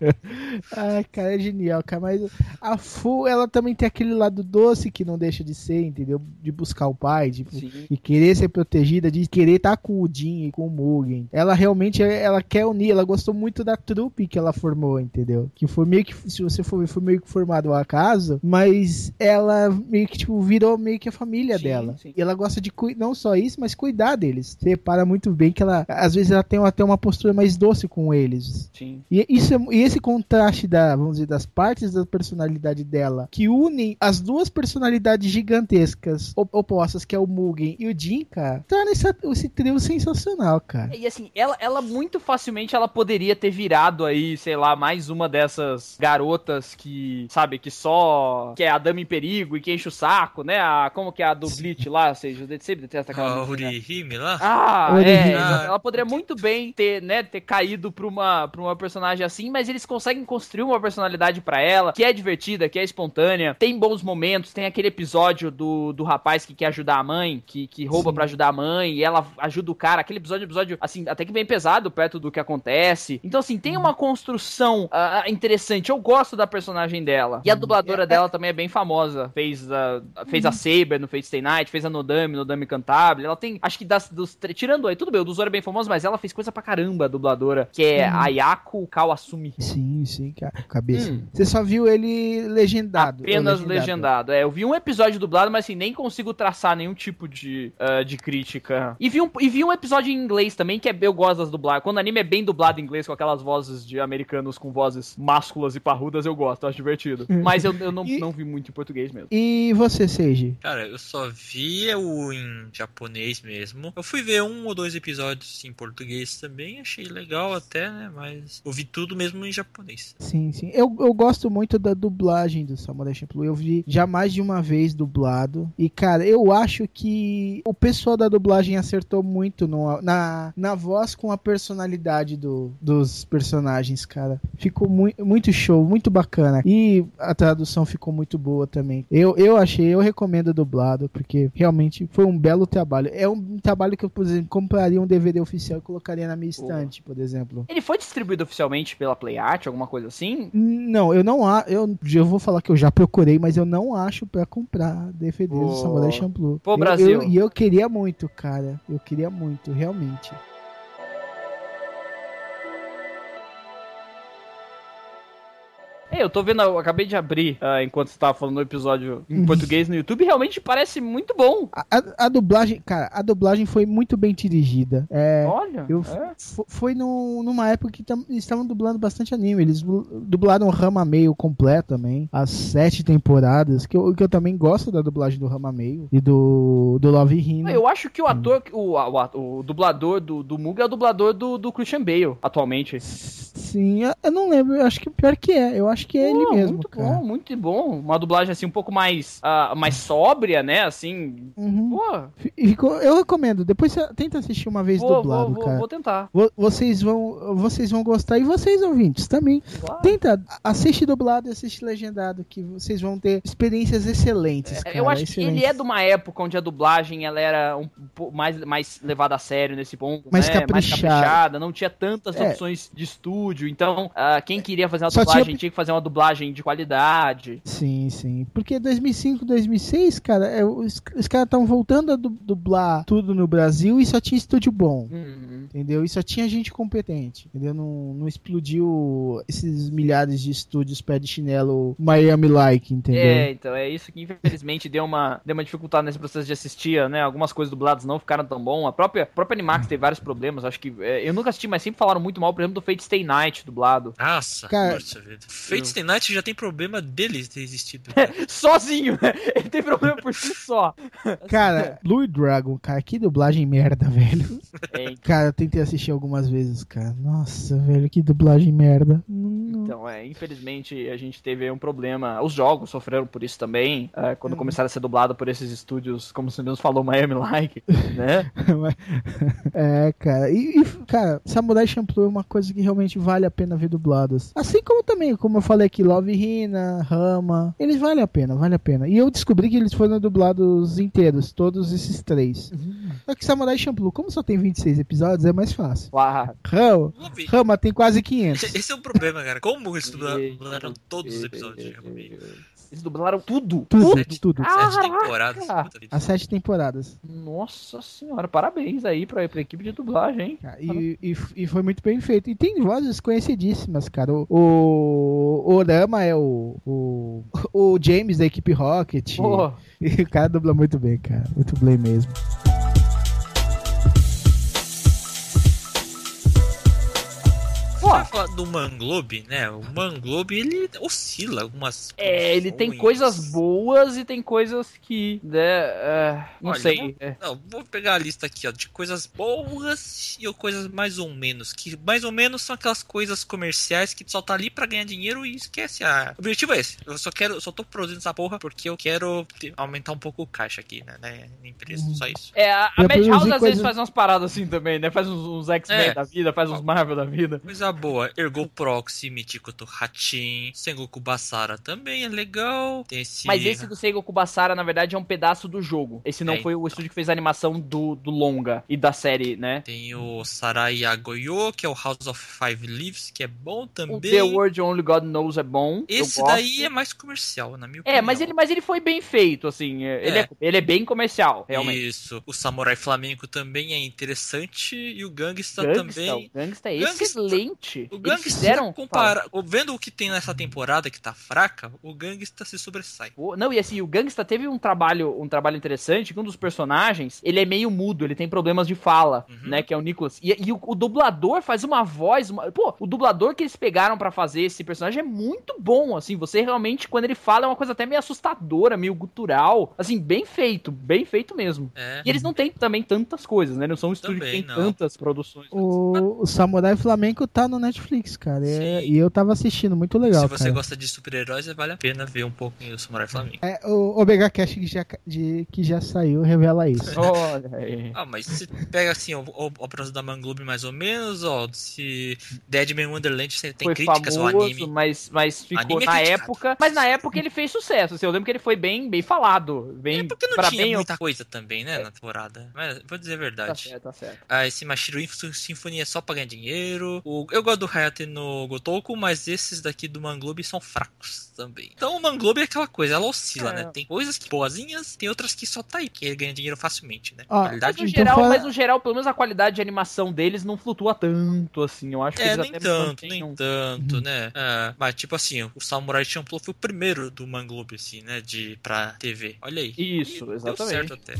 Ai, cara, é genial, cara. Mas a Fu, ela também tem aquele lado doce que não deixa de ser, entendeu? De buscar o pai, de,
Sim.
de querer ser protegida, de querer estar com o Jin e com o Mugen. Ela realmente, ela quer unir, ela gostou muito da trupe que ela formou, entendeu? Que foi meio que, se você for ver, foi meio que formado ao acaso, mas ela meio que, tipo, virou meio que a família
Sim,
dela.
sim.
E ela gosta de, não só isso, mas cuidar deles. Você repara muito bem que ela, às vezes ela tem até uma postura mais doce com eles.
Sim.
E, isso é- e esse contraste da, vamos dizer, das partes da personalidade dela, que unem as duas personalidades gigantescas op- opostas, que é o Mugen e o Jin, cara, torna esse, esse trio sensacional, cara.
E assim, ela, ela muito facilmente ela poderia ter virado aí, sei lá, mais uma dessas garotas que, sabe, que só que é a dama em perigo e que enche o saco, né? A, como que é a do Bleach lá, ou seja, eu sempre detesta aquela
A
menina.
Urihime lá.
Ah,
Orihime.
é. exato. Ela poderia muito bem ter, né, ter caído pra uma, pra uma personagem assim, mas eles conseguem construir uma personalidade pra ela, que é divertida, que é espontânea, tem bons momentos, tem aquele episódio do, do rapaz que quer ajudar a mãe, que, que rouba pra ajudar a mãe, e ela ajuda o cara, aquele episódio, é um episódio, assim, até que bem pesado perto do que acontece. Então, assim, tem uma construção ah, interessante. Eu gosto da personagem dela. E a dubladora
É,
dela também é bem famosa. Fez, a fez a Saber no Fate Stay Night, fez a Nodami, Nodami Cantabile. Ela tem, acho que das, dos. Tirando aí, tudo bem, o do Zoro é bem famoso, mas ela fez coisa pra caramba, a dubladora. Que é Ayako Kawasumi.
Sim, sim. Cabeça.
Hum.
Você só viu ele legendado.
Apenas
ou
legendado. É, eu vi um episódio dublado, mas assim, nem consigo traçar nenhum tipo de, ah, de crítica. E vi, um, e vi um episódio em inglês também, que é eu gosto das dublagens. Quando o anime é bem dublado em inglês, com aquelas vozes de americanos com vozes másculas e parrudas, eu gosto, acho divertido. Mas eu, eu não,
E-
não vi muito em português mesmo.
E você, Seiji?
Cara, eu só vi o em japonês mesmo. Eu fui ver um ou dois episódios em português também, achei legal até, né? Mas eu vi tudo mesmo em japonês.
Sim, sim. Eu, eu gosto muito da dublagem do Samurai Champloo. Eu vi já mais de uma vez dublado. E, cara, eu acho que o pessoal da dublagem acertou muito no- na, na voz com a personalidade do, dos personagens, cara. Ficou mui- muito show, muito bacana. E a tradução ficou muito boa também. Eu, eu achei, eu recomendo dublado, porque realmente foi um belo trabalho. É um trabalho que eu, por exemplo, compraria um DVD oficial e colocaria na minha estante, por exemplo.
Ele foi distribuído oficialmente pela Play Art, alguma coisa assim?
Não, eu não acho. Eu, eu vou falar que eu já procurei, mas eu não acho pra comprar DVDs do
Pô.
Samurai Champloo.
Pô,
Eu-
Brasil.
eu- E eu, queria muito, cara. Eu queria muito, realmente.
É, eu tô vendo, eu acabei de abrir ah, enquanto você tava falando no episódio
Uhum.
em português no YouTube, realmente parece muito bom.
A, a- a dublagem, cara, a dublagem foi muito bem dirigida. É.
Olha,
Eu,
é.
fo- Foi no- numa época que tam- eles estavam dublando bastante anime. Eles du- dublaram Rama Meio completo também. As sete temporadas. Que eu, que eu também gosto da dublagem do Rama Meio e do, do Love Hina.
Eu acho que o ator, o, o, o dublador do, do Muga é o dublador do, do Christian Bale, atualmente.
Sim, eu- eu não lembro. Eu acho que pior que é. Eu acho que é ele
Pô,
mesmo,
Muito
cara.
bom, muito bom. Uma dublagem assim um pouco mais, ah, mais sóbria, né? Assim.
Uhum.
Pô,
eu recomendo. Depois você tenta assistir uma vez
vou,
dublado,
vou,
cara.
vou tentar.
Vo- Vocês vão, vocês vão gostar e vocês ouvintes também.
Claro.
Tenta, assiste dublado e assiste legendado, que vocês vão ter experiências excelentes.
É,
cara,
eu acho que
excelentes.
ele é de uma época onde a dublagem ela era um pouco mais, mais levada a sério nesse ponto,
Mais
né?
caprichada.
mais caprichada, não tinha tantas
É.
opções de estúdio, então ah, quem queria fazer uma
Só
dublagem
tinha-
tinha... que fazer uma dublagem de qualidade.
Sim, sim. Porque 2005, 2006, cara, é, os, os caras estavam voltando a du- dublar tudo no Brasil e só tinha estúdio bom.
Uhum.
Entendeu? E só tinha gente competente. Entendeu? Não, não explodiu esses milhares de estúdios pé de chinelo Miami-like, entendeu?
É, então é isso que infelizmente deu uma, deu uma dificuldade nesse processo de assistir, né? Algumas coisas dubladas não ficaram tão bom. A própria, a própria Animax teve vários problemas. Acho que é, eu nunca assisti, mas sempre falaram muito mal, por exemplo, do Fate Stay Night dublado.
Nossa,
Cara-
nossa vida. Fate Stay Night já tem problema deles ter existido.
Sozinho, né? Ele tem problema por si só.
Cara, Blue Dragon, cara, que dublagem merda, velho.
É,
Cara, eu tentei assistir algumas vezes, cara. Nossa, velho, que dublagem merda.
Então, é, infelizmente a gente teve um problema. Os jogos sofreram por isso também, é, quando começaram a ser dublado por esses estúdios, como você mesmo falou, Miami Like, né?
É, cara. E, e, cara, Samurai Champloo é uma coisa que realmente vale a pena ver dubladas. Assim como também, como eu falei aqui, Love Hina, Rama. Eles valem a pena, vale a pena. E eu descobri que eles foram dublados inteiros, todos esses três. Só que Samurai Champloo, como só tem 26 episódios, é mais fácil. Rama, Rama tem quase 500.
Esse é o problema, cara. Como eles dublaram todos os episódios de Rama?
Eles dublaram tudo.
Tudo,
Sete-
tudo.
Ah,
Sete
Caraca!
temporadas. puta vida.
As sete temporadas.
Nossa senhora, parabéns aí pra, pra equipe de dublagem, hein?
Cara, E, e, e foi muito bem feito. E tem vozes conhecidíssimas, cara. O, o, é o, o, o James da equipe Rocket.
Pô,
E o cara dubla muito bem, cara. Muito bem mesmo.
Falar do Manglobe, né? O Manglobe, ele oscila algumas
é, ele tem coisas boas e tem coisas que, né, é, não
Olha,
sei.
vou-
é.
Não, vou pegar a lista aqui, ó, de coisas boas e coisas mais ou menos. Que mais ou menos são aquelas coisas comerciais que só tá ali pra ganhar dinheiro e esquece. Ah, o objetivo é esse. Eu só quero, só tô produzindo essa porra porque eu quero ter- aumentar um pouco o caixa aqui, né? né, Na empresa, só isso.
É, a, a Madhouse às
coisa-
vezes faz umas paradas assim também, né? Faz uns, uns X-Men
É.
da vida, faz uns Marvel da vida.
Coisa boa. Ergo Proxy, Michiko to Hachin, Sengoku Basara também é legal. Esse.
Mas esse do Seigoku Basara, na verdade, é um pedaço do jogo. Esse não
É,
foi o estúdio que fez a animação do, do longa e da série, né?
Tem o Sarai Agoyo, que é o House of Five Leaves, que é bom
O
também.
The World Only God Knows é bom.
Esse daí é mais comercial, na minha opinião.
É, mas ele, mas ele foi bem feito, assim. é, Ele, é.
É.
ele é bem comercial, realmente.
Isso. O Samurai Flamengo também é interessante. E o Gangsta,
Gangsta,
também.
o Gangsta é
Gangsta- O Gangsta,
fizeram...
compara... vendo o que tem nessa temporada que tá fraca, o Gangsta se sobressai.
Pô, Não, e assim, o Gangsta teve um trabalho, um trabalho interessante, que um dos personagens, ele é meio mudo, ele tem problemas de fala,
Uhum.
né, que é o Nicholas. E, e o, o dublador faz uma voz, uma- pô, o dublador que eles pegaram pra fazer esse personagem é muito bom, assim, você realmente, quando ele fala, é uma coisa até meio assustadora, meio gutural, assim, bem feito, bem feito mesmo.
É.
E eles não têm também tantas coisas, né, não são um estúdio que
Também
tem
não.
tantas produções.
O, o Samurai Flamengo tá no Netflix, cara. é- e eu tava assistindo, muito legal,
Se você
cara.
gosta de super-heróis, vale a pena ver um pouquinho o Samurai Flamengo.
É, o Omega Cash que já, de- que já saiu revela isso.
Olha aí.
Ah, mas se pega assim, o, o, da Manglobe mais ou menos, ó, se Deadman Wonderland você tem
foi
críticas ao
famoso,
anime.
mas, mas ficou
Anime é
na
criticado.
época. Mas na época ele fez sucesso. Assim, eu lembro que ele foi bem, bem falado. Bem,
É porque não
pra
tinha
bem,
muita coisa também, né, na temporada. Mas vou dizer a
Tá
verdade.
certo, tá certo.
Ah, esse Mashiro Info Symphony é só pra ganhar dinheiro. O, eu gosto do Hayate no Gotoku, mas esses daqui do Manglobe são fracos também. Então o Manglobe é aquela coisa, ela oscila,
É.
né? Tem coisas que boazinhas, tem outras que só tá aí, porque ele ganha dinheiro facilmente, né?
Mas
Qualidade
no,
Então
geral,
fala-
mas no geral, pelo menos a qualidade de animação deles não flutua tanto, assim. Eu acho que
É,
eles
nem
até
tanto, nem
um-
tanto, né? É, mas tipo assim, o Samurai Champloo foi o primeiro do Manglobe, assim, né? De, pra TV. Olha aí.
Isso,
E Deu
exatamente.
certo até.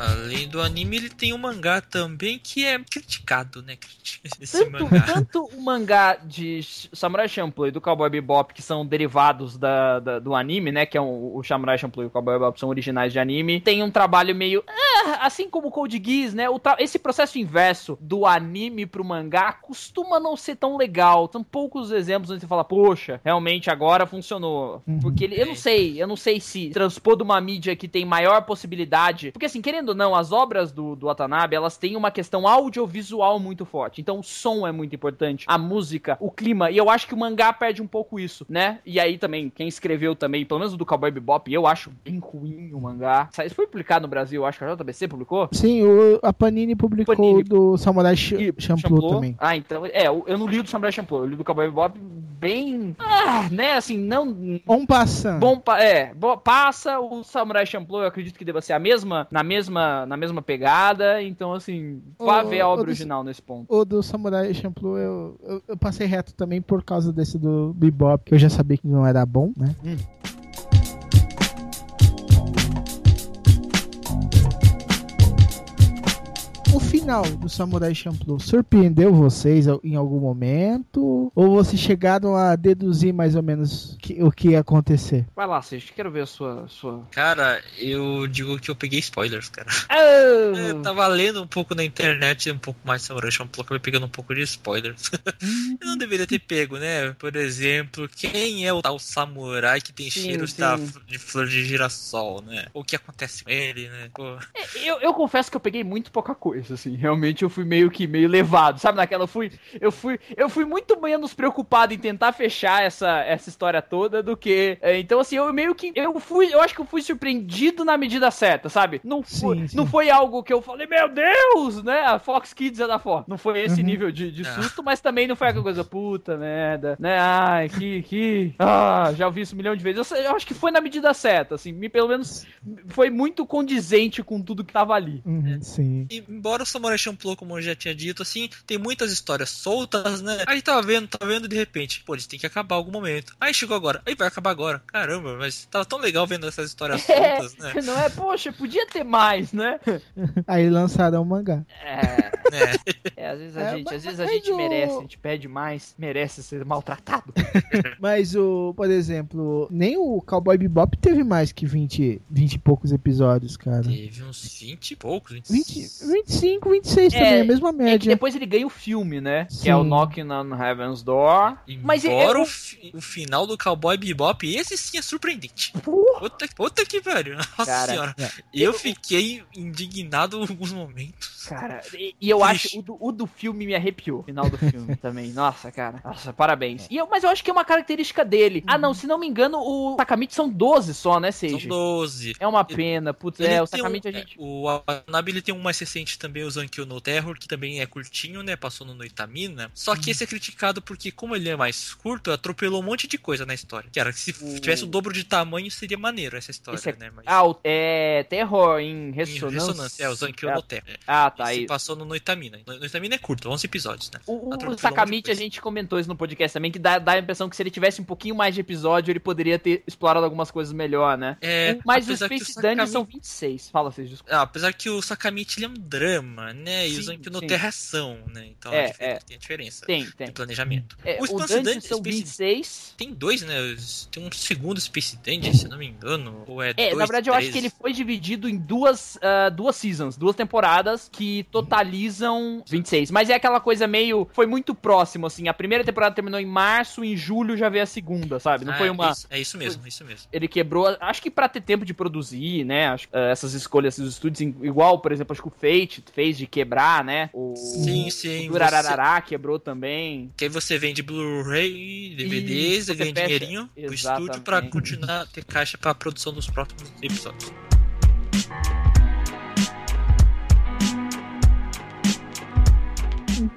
Além do anime, ele tem um mangá também que é criticado, né? Esse
Tanto,
mangá.
tanto o mangá de Samurai Champloo e do Cowboy Bebop, que são derivados da, da- do anime, né? Que é um, o Samurai Champloo e o Cowboy Bebop são originais de anime. Tem um trabalho meio. ah, assim como o Code Geass, né? o esse processo inverso do anime pro mangá costuma não ser tão legal. São poucos exemplos onde você fala, poxa, realmente agora funcionou.
Uhum.
Porque ele, eu não sei, eu não sei se transpor de uma mídia que tem maior possibilidade. Porque assim, querendo ou não, as obras do, do Watanabe, elas têm uma questão audiovisual muito forte. Então o som é muito importante, a música, o clima. E eu acho que o mangá perde um pouco isso, né? E aí também, quem escreveu também, pelo menos do Cowboy Bebop, eu acho bem ruim o mangá. Isso foi publicado no Brasil, eu acho que a JBC publicou.
Sim, o, a Panini publicou
Panini.
do Samurai Sh Champloo também.
Ah, então, é, eu não li o do Samurai Champloo, eu li do Cowboy Bebop bem, ah, né, assim, não
Um passando.
Bom, pa- é, bo- passa o Samurai Champloo, eu acredito que deva ser a mesma, na mesma, na mesma pegada, então assim, vá ver a obra
do-
original nesse ponto.
O do Samurai Champloo eu, eu, eu passei reto também por causa desse do Bebop, que eu já sabia que não era bom, né? O final do Samurai Champloo surpreendeu vocês em algum momento? Ou vocês chegaram a deduzir mais ou menos que- o que ia acontecer?
Vai lá, Seixas, quero ver a sua... sua...
Cara, eu digo que eu peguei spoilers, cara.
Ah,
Eu tava lendo um pouco na internet, um pouco mais o Champloo, acabei pegando um pouco de spoilers. eu não deveria ter pego, né? Por exemplo, quem é o tal samurai que tem
Sim,
cheiros
sim.
da de flor de girassol, né? O que acontece com ele, né? Pô,
Eu, eu confesso que eu peguei muito pouca coisa, assim. Realmente eu fui meio que meio levado, sabe? Naquela eu fui, eu fui, eu fui muito menos preocupado em tentar fechar essa, essa história toda do que. é, então assim, eu meio que eu fui, eu acho que eu fui surpreendido na medida certa, sabe? Não foi,
Sim, sim.
não foi algo que eu falei, meu Deus, né? A Fox Kids é da Fox. Não foi esse
Uhum.
nível de, de
Ah.
susto, mas também não foi aquela coisa puta merda, né? Ai, que que ah, já ouvi isso um milhão de vezes. Eu, eu acho que foi na medida certa, assim, me pelo menos foi muito condizente com tudo que tava ali.
Uhum, sim.
E embora o Samurai Champloo, como eu já tinha dito, assim, tem muitas histórias soltas, né? Aí tava vendo, tava vendo de repente, pô, eles têm que acabar algum momento. Aí chegou agora, aí vai acabar agora. Caramba, mas tava tão legal vendo essas histórias soltas, né?
Não é, poxa, podia ter mais, né?
Aí lançaram o mangá.
É.
É.
É, às vezes a
É,
gente, às vezes a gente
o-
merece, a gente pede mais, merece ser maltratado.
Mas o, por exemplo, nem o Cowboy Bebop teve mais que 20, 20 e poucos episódios, cara.
Teve uns 20 e poucos.
20, 25, 26
É,
também, a mesma
É que
média.
depois ele ganha o filme, né? Que é o
Sim.
Knocking on Heaven's Door. Mas
Embora
eu-
o, fi- o final do Cowboy Bebop, esse sim é surpreendente.
Porra.
Puta, puta que pariu. Nossa
Cara,
senhora.
é.
Eu fiquei indignado em alguns momentos.
Cara, e, e eu acho o do, o do filme me arrepiou. Final do filme também. Nossa, cara. Nossa, parabéns. E eu, mas eu acho que é uma característica dele. Ah, não, se não me engano, o Takamichi são 12 só, né,
São
Seiji?
12.
É uma pena, putz,
Ele
é, o Takamichi
um,
a gente.
é, O Watanabe ele tem um mais recente também, o Zankyo no Terror, que também é curtinho, né? Passou no Noitamina. Só
Uhum.
que esse é criticado porque, como ele é mais curto, atropelou um monte de coisa na história. Que era que se
O-
tivesse o dobro de tamanho, seria maneiro essa história,
é-
né? Mas
Ah, o, é. Terror em
em
ressonância.
ressonância, é o Zankyo
Ah,
no Terror.
Ah, tá.
Esse
Aí.
passou no Noitamina. No- Noitamina é curto, 11 episódios, né?
O, o,
de
Sakamichi, a gente comentou isso no podcast também, que dá, dá a impressão que se ele tivesse um pouquinho mais de episódio, ele poderia ter explorado algumas coisas melhor, né?
É,
Mas os Space Dungeons
Sakami-
são 26. Fala, vocês, desculpa.
Ah, apesar que o Sakamichi ele é um drama, né? E
Sim,
o Zankyo no
sim.
Terra é ação, né? Então
É, é.
tem a diferença
Tem,
de
tem.
planejamento.
É, o
Space
Dungeons
Dungeon-
são
Space-
26.
Tem dois, né? Tem um segundo Space Dungeon, se eu não me engano. Ou é,
É,
dois,
na verdade eu acho
três?
que ele foi dividido em duas, ah, duas seasons, duas temporadas que totalizam 26. Mas é aquela coisa meio. Foi muito próximo, assim. A primeira temporada terminou em março, em julho já veio a segunda, sabe? Não
Ah,
foi
é
uma.
isso- É isso mesmo, é isso mesmo.
Ele quebrou, acho que pra ter tempo de produzir, né? Acho, ah, essas escolhas, esses estúdios, igual, por exemplo, acho que o Fate fez de quebrar, né? O,
Sim, sim.
o
Você,
Durararará quebrou também.
que aí você vende Blu-ray, DVDs, ganha
você
dinheirinho pro estúdio pra
Exatamente.
continuar a ter caixa pra produção dos próximos episódios.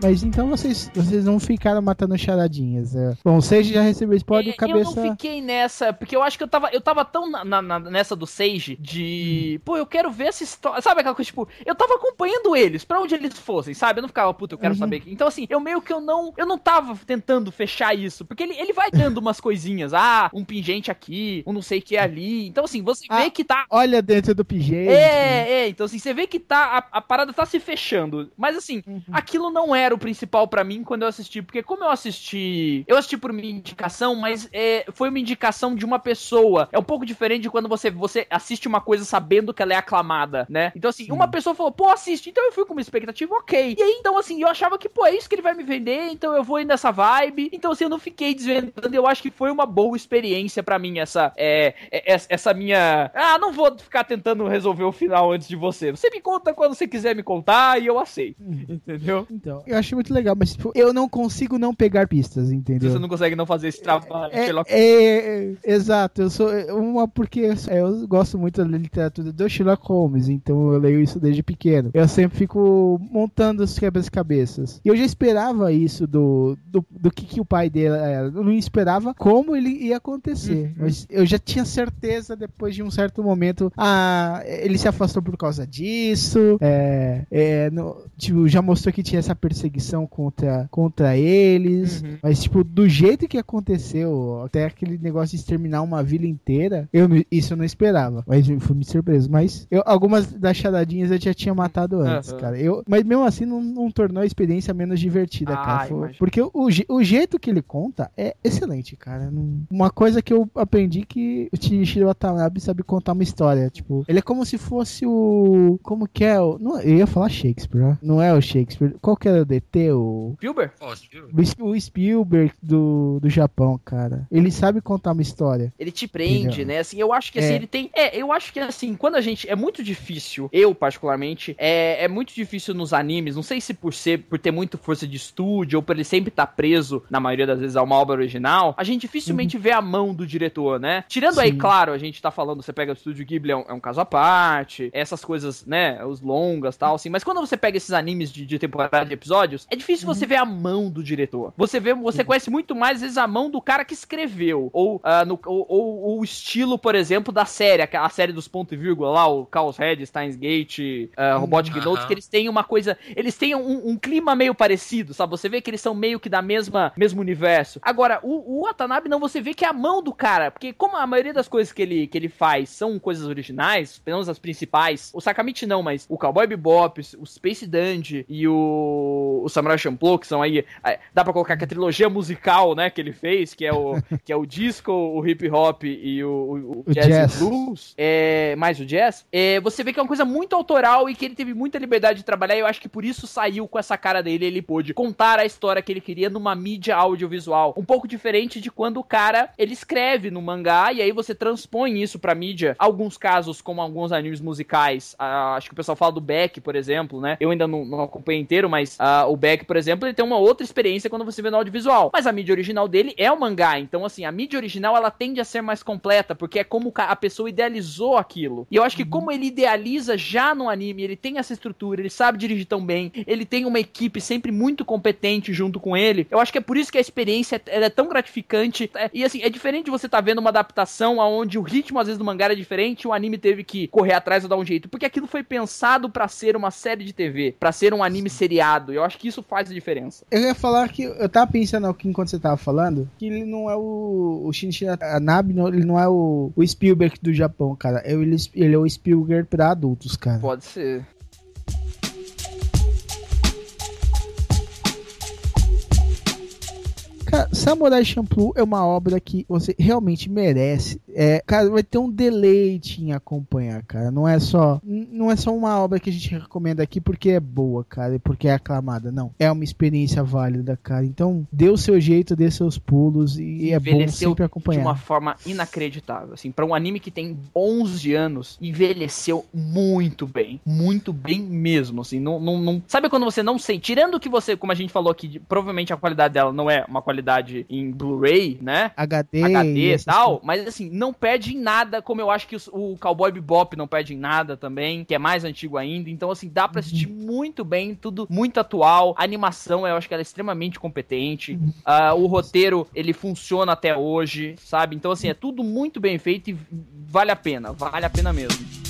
Mas então vocês, vocês não ficaram matando charadinhas. É. Bom, o Sage já recebeu spoiler,
É,
cabeça.
Eu não fiquei nessa, porque eu acho que eu tava, eu tava tão na, na- nessa do Sage de. Pô, eu quero ver essa história. Sabe aquela coisa, tipo, eu tava acompanhando eles, pra onde eles fossem, sabe? Eu não ficava, puta, eu quero
Uhum.
saber. Então, assim, eu meio que eu não. Eu não tava tentando fechar isso. Porque ele, ele vai dando umas coisinhas. Ah, um pingente aqui, um não sei o que ali. Então, assim, você
Ah,
vê que tá.
Olha dentro do PJ.
É, é, então assim, você vê que tá, a, a parada tá se fechando. Mas assim,
Uhum.
aquilo não era o principal pra mim quando eu assisti. Porque como eu assisti. Eu assisti por minha indicação, mas é, foi uma indicação de uma pessoa. É um pouco diferente de quando você, você assiste uma coisa sabendo que ela é aclamada, né? Então assim, uma pessoa falou, pô, assiste. Então eu fui com uma expectativa, ok. E aí, então assim, eu achava que, pô, é isso que ele vai me vender, então eu vou ir nessa vibe. Então assim, eu não fiquei desvendando. Eu acho que foi uma boa experiência pra mim essa, é, é, essa- essa minha. Ah, não vou ficar tentando resolver o final antes de você. Você me conta quando você quiser me contar e eu aceito. Entendeu?
Então, eu acho muito legal, mas tipo, eu não consigo não pegar pistas, entendeu?
você não consegue não fazer esse trabalho,
É,
Sherlock
é, é, exato, eu sou uma porque é, eu gosto muito da literatura do Sherlock Holmes, então eu leio isso desde pequeno. Eu sempre fico montando os quebras-cabeças. E eu já esperava isso do, do, do que, que o pai dele era. Eu não esperava como ele ia acontecer. Mas eu já tinha certeza depois de um certo momento. Ah, ele se afastou por causa disso. É, é, no- tipo, já mostrou que tinha essa perseguição contra, contra eles.
Uhum.
Mas, tipo, do jeito que aconteceu, até aquele negócio de exterminar uma vila inteira, eu isso eu não esperava. Mas eu fui me surpreso. Mas eu- algumas das charadinhas eu já tinha matado antes,
Aham.
cara. Eu, mas mesmo assim não, não tornou a experiência menos divertida,
Ah,
cara. Foi- porque o, o jeito que ele conta é excelente, cara. Uma coisa que eu aprendi que o Shinichiro Watanabe sabe contar uma história. Tipo, ele é como se fosse o. Como que é? O, não, eu ia falar Shakespeare, né? Não é o Shakespeare. Qual que era o DT? O.
Spielberg?
Ó, viu?
O Sp- O Spielberg do, do Japão, cara. Ele sabe contar uma história.
Ele te prende,
Entendeu?
né? Assim, eu acho que assim,
É.
ele tem. É, eu acho que assim, quando a gente. É muito difícil, eu particularmente, é, é muito difícil nos animes, não sei se por ser, por ter muito força de estúdio, ou por ele sempre estar preso, na maioria das vezes, a uma obra original, a gente dificilmente vê a mão do diretor, né? Tirando aí,
Sim.
claro, a gente tá falando, você pega o estúdio Ghibli, é um, é um caso à parte, essas coisas, né? Os longas tal, assim. Mas quando você pega esses animes de, de temporada de episódio, episódios, é difícil você ver a mão do diretor. Você vê, você conhece muito mais, às vezes, a mão do cara que escreveu. Ou, ah, no- ou, ou- o estilo, por exemplo, da série, aquela série dos pontos e vírgula lá, o Chaos Head, Steins Gate, ah, Robotic
Aham.
Note, que eles têm uma coisa. Eles têm um, um clima meio parecido, sabe? Você vê que eles são meio que da mesma mesmo universo. Agora, o, o Watanabe não, você vê que é a mão do cara, porque como a maioria das coisas que ele, que ele faz são coisas originais, pelo menos as principais, o Sakamichi não, mas o Cowboy Bebop, o Space Dandy e o, o Samurai Champloo, que são aí, é, dá pra colocar que a trilogia musical, né, que ele fez, que é o, que é o disco, o hip hop e o, o,
O
jazz,
jazz.
e blues, é, mais o jazz, é, você vê que é uma coisa muito autoral e que ele teve muita liberdade de trabalhar, e eu acho que por isso saiu com essa cara dele, ele pôde contar a história que ele queria numa mídia audiovisual, um pouco diferente de quando o cara, ele escreve no mangá, e aí você transpõe isso pra mídia, alguns casos, como alguns animes musicais, ah, acho que o pessoal fala do Beck, por exemplo, né, eu ainda não, não acompanhei inteiro, mas ah, o Beck, por exemplo, ele tem uma outra experiência quando você vê no audiovisual, mas a mídia original dele é o mangá, então assim, a mídia original, ela tende a ser mais completa, porque é como a pessoa idealizou aquilo, e eu acho que como ele idealiza já no anime, ele tem essa estrutura, ele sabe dirigir tão bem, ele tem uma equipe sempre muito competente junto com ele. Eu acho que é por isso que a experiência ela é tão gratificante. É, e assim, é diferente de você estar vendo uma adaptação onde o ritmo às vezes do mangá era diferente, e o anime teve que correr atrás ou dar um jeito, porque aquilo foi pensado pra ser uma série de TV, pra ser um anime seriado. Eu acho que isso faz a diferença.
Eu ia falar que eu tava pensando aqui enquanto você tava falando que ele não é o, o Shinichi Anabe, não, ele não é o, o Spielberg do Japão, cara. Ele, ele é o Spielberg pra adultos, cara.
Pode ser.
Cara, Samurai Champloo é uma obra que você realmente merece. É, cara, vai ter um deleite em acompanhar, cara. Não é só, não é só uma obra que a gente recomenda aqui porque é boa, cara, e porque é aclamada. Não, é uma experiência válida, cara. Então, dê o seu jeito, dê seus pulos e é bom
Envelheceu
sempre
de
acompanhar.
uma forma inacreditável. Assim, para um anime que tem 11 anos, envelheceu muito bem. Muito bem mesmo. Assim, não, não, não- Sabe quando você não sente. Tirando que você, como a gente falou aqui, de- provavelmente a qualidade dela não é uma qualidade em Blu-ray, né?
HD,
HD e tal, mas assim, não perde em nada, como eu acho que o Cowboy Bebop não perde em nada também, que é mais antigo ainda, então assim, dá pra assistir muito bem, tudo muito atual, a animação eu acho que ela é extremamente competente, ah, o roteiro, ele funciona até hoje, sabe? Então assim, é tudo muito bem feito e vale a pena, vale a pena mesmo.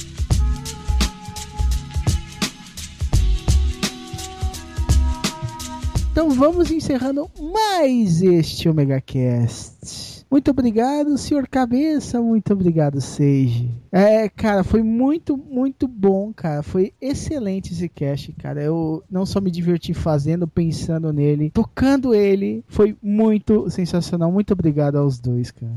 Então vamos encerrando mais este Omega Cast. Muito obrigado, senhor Cabeça. Muito obrigado, Seiji. É, cara, foi muito, muito bom, cara. Foi excelente esse cast, cara. Eu não só me diverti fazendo, pensando nele, tocando ele. Foi muito sensacional. Muito obrigado aos dois, cara.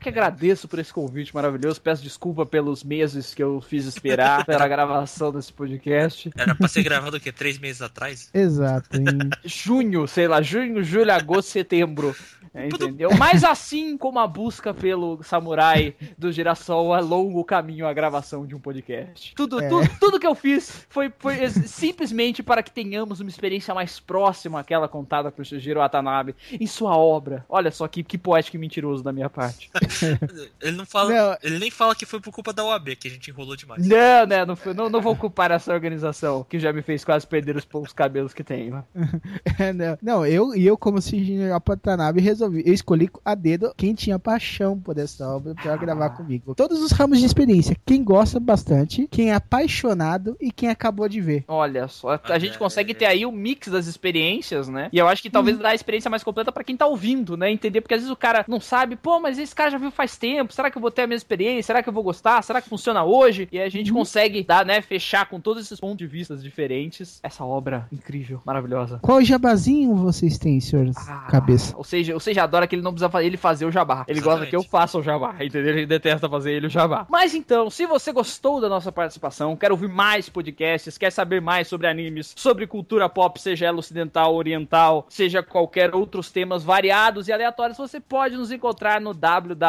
Que agradeço por esse convite maravilhoso, peço desculpa pelos meses que eu fiz esperar pela gravação desse podcast.
Era pra ser gravado o quê? Três meses atrás?
Exato. Em
junho, sei lá, junho, julho, agosto, setembro. É, entendeu? Mas assim como a busca pelo samurai do girassol é longo caminho a gravação de um podcast. Tudo,
É.
tudo, tudo que eu fiz foi, foi simplesmente para que tenhamos uma experiência mais próxima àquela contada por Shujiro Watanabe em sua obra. Olha só que, que poético e mentiroso da minha parte.
Ele não fala.
Não.
Ele nem fala que foi por culpa da OAB, que a gente enrolou demais.
Não, né? Não, foi- não, não vou culpar essa organização que já me fez quase perder os poucos cabelos que tenho.
É, não, não, eu e eu, como Shinji Watanabe, resolvi. Eu escolhi a dedo quem tinha paixão por essa obra pra gravar comigo. Todos os ramos de experiência. Quem gosta bastante, quem é apaixonado e quem acabou de ver.
Olha só, a gente
é.
consegue ter aí o mix das experiências, né? E eu acho que talvez dá a experiência mais completa pra quem tá ouvindo, né? Entender, porque às vezes o cara não sabe, pô, mas esse cara já viu faz tempo, será que eu vou ter a mesma experiência? Será que eu vou gostar? Será que funciona hoje? E a gente consegue dar, né, fechar com todos esses pontos de vista diferentes essa obra incrível, maravilhosa.
Qual jabazinho vocês têm, senhor
Ah,
Cabeça?
Ou seja, ou seja, adora que ele não precisa fa- ele fazer o jabá. Ele gosta
Exatamente.
que eu faça o jabá, entendeu? Ele detesta fazer ele o jabá. Mas então, se você gostou da nossa participação, quer ouvir mais podcasts, quer saber mais sobre animes, sobre cultura pop, seja ela ocidental, oriental, seja qualquer outros temas variados e aleatórios, você pode nos encontrar no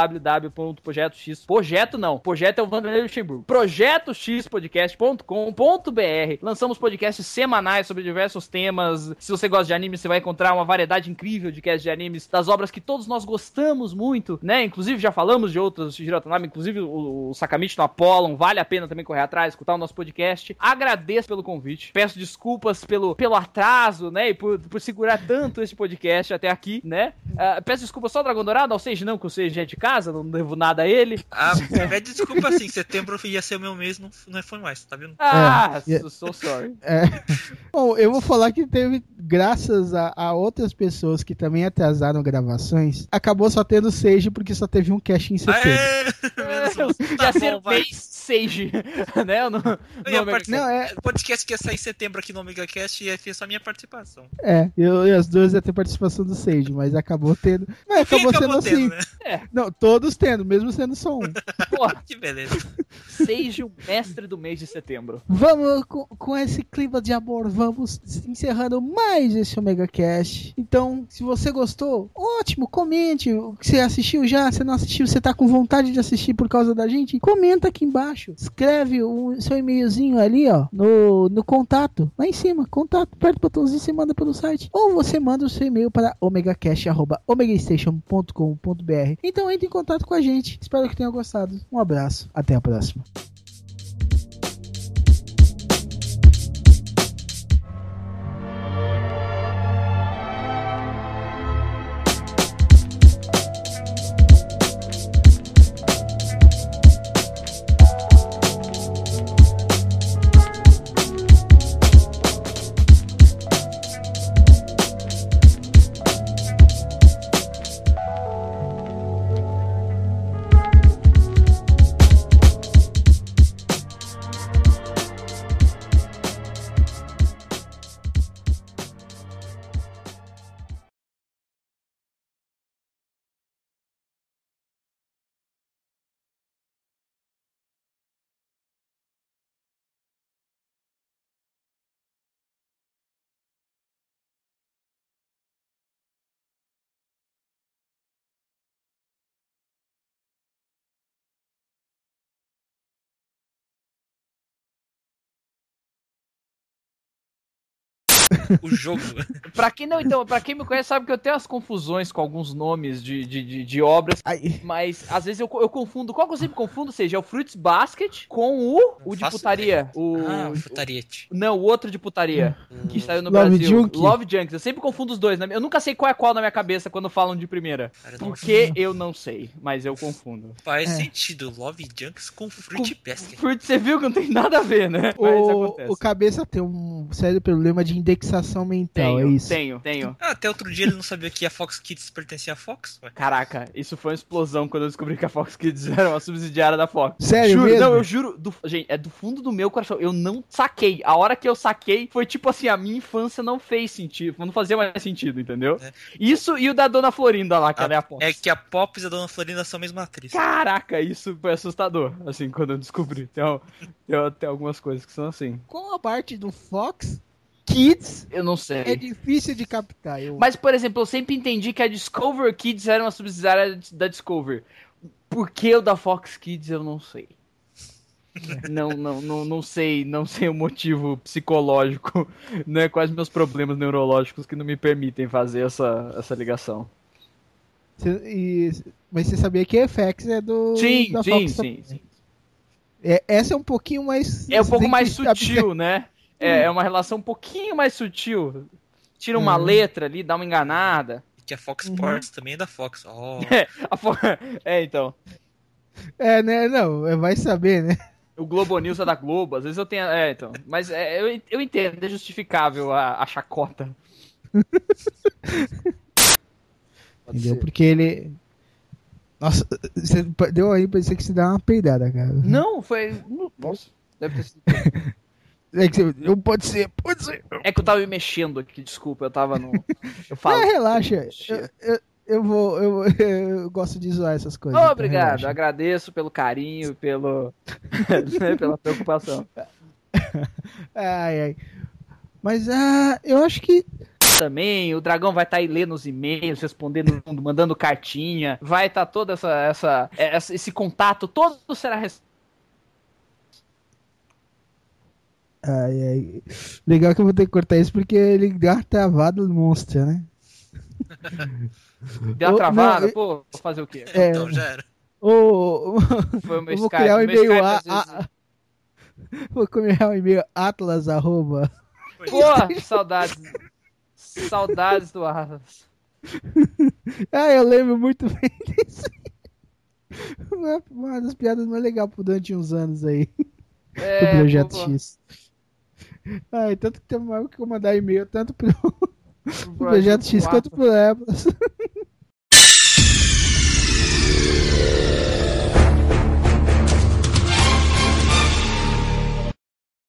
www.projetox. Projeto não, projeto é o Vanderlei Luxemburgo. projetoxpodcast.com.br. Lançamos podcasts semanais sobre diversos temas. Se você gosta de anime, você vai encontrar uma variedade incrível de casts de animes das obras que todos nós gostamos muito, né? Inclusive já falamos de outras Shihiro Watanabe, inclusive o, o Sakamichi no Apollon, vale a pena também correr atrás, escutar o nosso podcast. Agradeço pelo convite, peço desculpas pelo, pelo atraso, né? E por, por segurar tanto esse podcast até aqui, né? Uh, peço desculpas só ao Dragão Dourado, ao Sage não, que o Sage é de casa, não devo nada a ele.
Ah, pede desculpa assim, setembro ia ser o meu mês, não, não foi mais, tá vendo?
Ah,
É,
so, so sorry.
É. Bom, eu vou falar que teve, graças a, a outras pessoas que também atrasaram gravações, acabou só tendo Sage porque só teve um cast em setembro.
Aê! Menos mal.
Ia
Tá
ser
bom,
Sage, né? No, no-
participar.
Não, é,
O podcast que ia sair em setembro aqui no Omega Cast ia ser só minha participação.
é eu e as duas ia ter participação do Sage, mas acabou tendo. Mas
Quem
acabou sendo assim.
tendo, né?
Não, todos tendo, mesmo sendo só um.
Porra,
Que beleza.
Sage, o mestre do mês de setembro.
Vamos com, com esse clima de amor, vamos encerrando mais esse Omega Cast. Então, se você gostou, ótimo, comente. O que Você assistiu já? Você não assistiu? Você tá com vontade de assistir por causa da gente? Comenta aqui embaixo. Escreve o seu e-mailzinho ali, ó, no, no contato. Lá em cima, contato, aperta o botãozinho você manda pelo site. Ou você manda o seu e-mail para omegacast.omegastation.com.br. Então entre em contato com a gente. Espero que tenha gostado. Um abraço. Até a próxima.
O jogo.
Pra quem não, então, para quem me conhece sabe que eu tenho as confusões com alguns nomes de, de, de, de obras,
Aí.
mas às vezes eu, eu confundo. Qual que eu sempre confundo? Seja é o Fruits Basket com o, o de putaria. O,
Ah, o Futariete.
não, o outro de putaria que saiu no
Love
Brasil.
Junk.
Love Junks. Eu sempre confundo os dois. né? Eu nunca sei qual é qual na minha cabeça quando falam de primeira.
Cara, não
Porque eu não sei, mas eu confundo.
faz
É.
sentido. Love Junks com Fruit Basket.
Fruits, você viu que não tem nada a ver, né? Mas
O,
acontece.
o cabeça tem um sério problema de indexação mental,
Tenho,
é isso.
tenho, tenho.
Ah, até outro dia ele não sabia que a Fox Kids pertencia à Fox. Ué.
Caraca, isso foi uma explosão quando eu descobri que a Fox Kids era uma subsidiária da Fox.
Sério
juro,
mesmo?
Não, eu juro. do- gente, é do fundo do meu coração. Eu não saquei. A hora que eu saquei foi tipo assim: a minha infância não fez sentido. Não fazia mais sentido, entendeu?
É.
Isso e o da Dona Florinda lá, que ela é a Fox.
É que a Pops e a Dona Florinda são a mesma atriz.
Caraca, isso foi assustador. Assim, quando eu descobri. Tem, al- tem, tem algumas coisas que são assim.
Com a parte do Fox Kids
Eu não sei.
é difícil de captar. Eu...
Mas, por exemplo, eu sempre entendi que a Discover Kids era uma subsidiária da Discover. Por que o da Fox Kids eu não sei. Não, não, não, não sei, não sei o motivo psicológico, né? Quais meus problemas neurológicos que não me permitem fazer essa, essa ligação.
Cê- e- Mas você sabia que a FX é do.
Sim,
da
sim,
Fox
sim, sim.
É, essa é um pouquinho mais.
É um pouco mais sutil, né? É, é uma relação um pouquinho mais sutil. Tira uma
Hum.
letra ali, dá uma enganada.
Que a Fox
Uhum.
Sports também é da Fox. Oh,
A fo- É, então.
É, né? Não, é, vai saber, né?
O Globo News é da Globo, às vezes eu tenho. É, então. Mas é, eu, eu entendo, é justificável a, a chacota.
Entendeu?
ser.
Porque ele. Nossa, você deu aí, pensei que você dá uma peidada, cara.
Não, foi. Nossa, deve ter sido.
É que. Não pode ser, pode ser.
É que eu tava me mexendo aqui, desculpa, eu tava no. Eu falo.
Relaxa. Eu, eu, eu vou. Eu, eu gosto de zoar essas coisas. então
Obrigado,
relaxa.
agradeço pelo carinho, pelo. pela preocupação.
Ai, ai. Mas ah, eu acho que.
Também, o Dragão vai estar aí lendo os e-mails, respondendo, mandando cartinha, vai estar toda essa, essa, essa- esse contato todo será res-
Ai, ai. Legal que eu vou ter que cortar isso porque ele deu uma travada no monstro, né?
Deu uma travada,
não,
pô, vou fazer o quê?
É,
Então já era.
ô,
Foi o meu
eu vou
Skype.
criar um e-mail a, a- Vou criar um e-mail atlas arroba.
Pô, saudades. Saudades do Atlas.
Ah, eu lembro muito bem disso. Uma- das piadas mais legais durante uns anos aí. do
É,
Projeto
pô,
X. Ai, tanto que tem mais que eu mandar e-mail, tanto pro,
pro
Projeto X quanto pro Epos.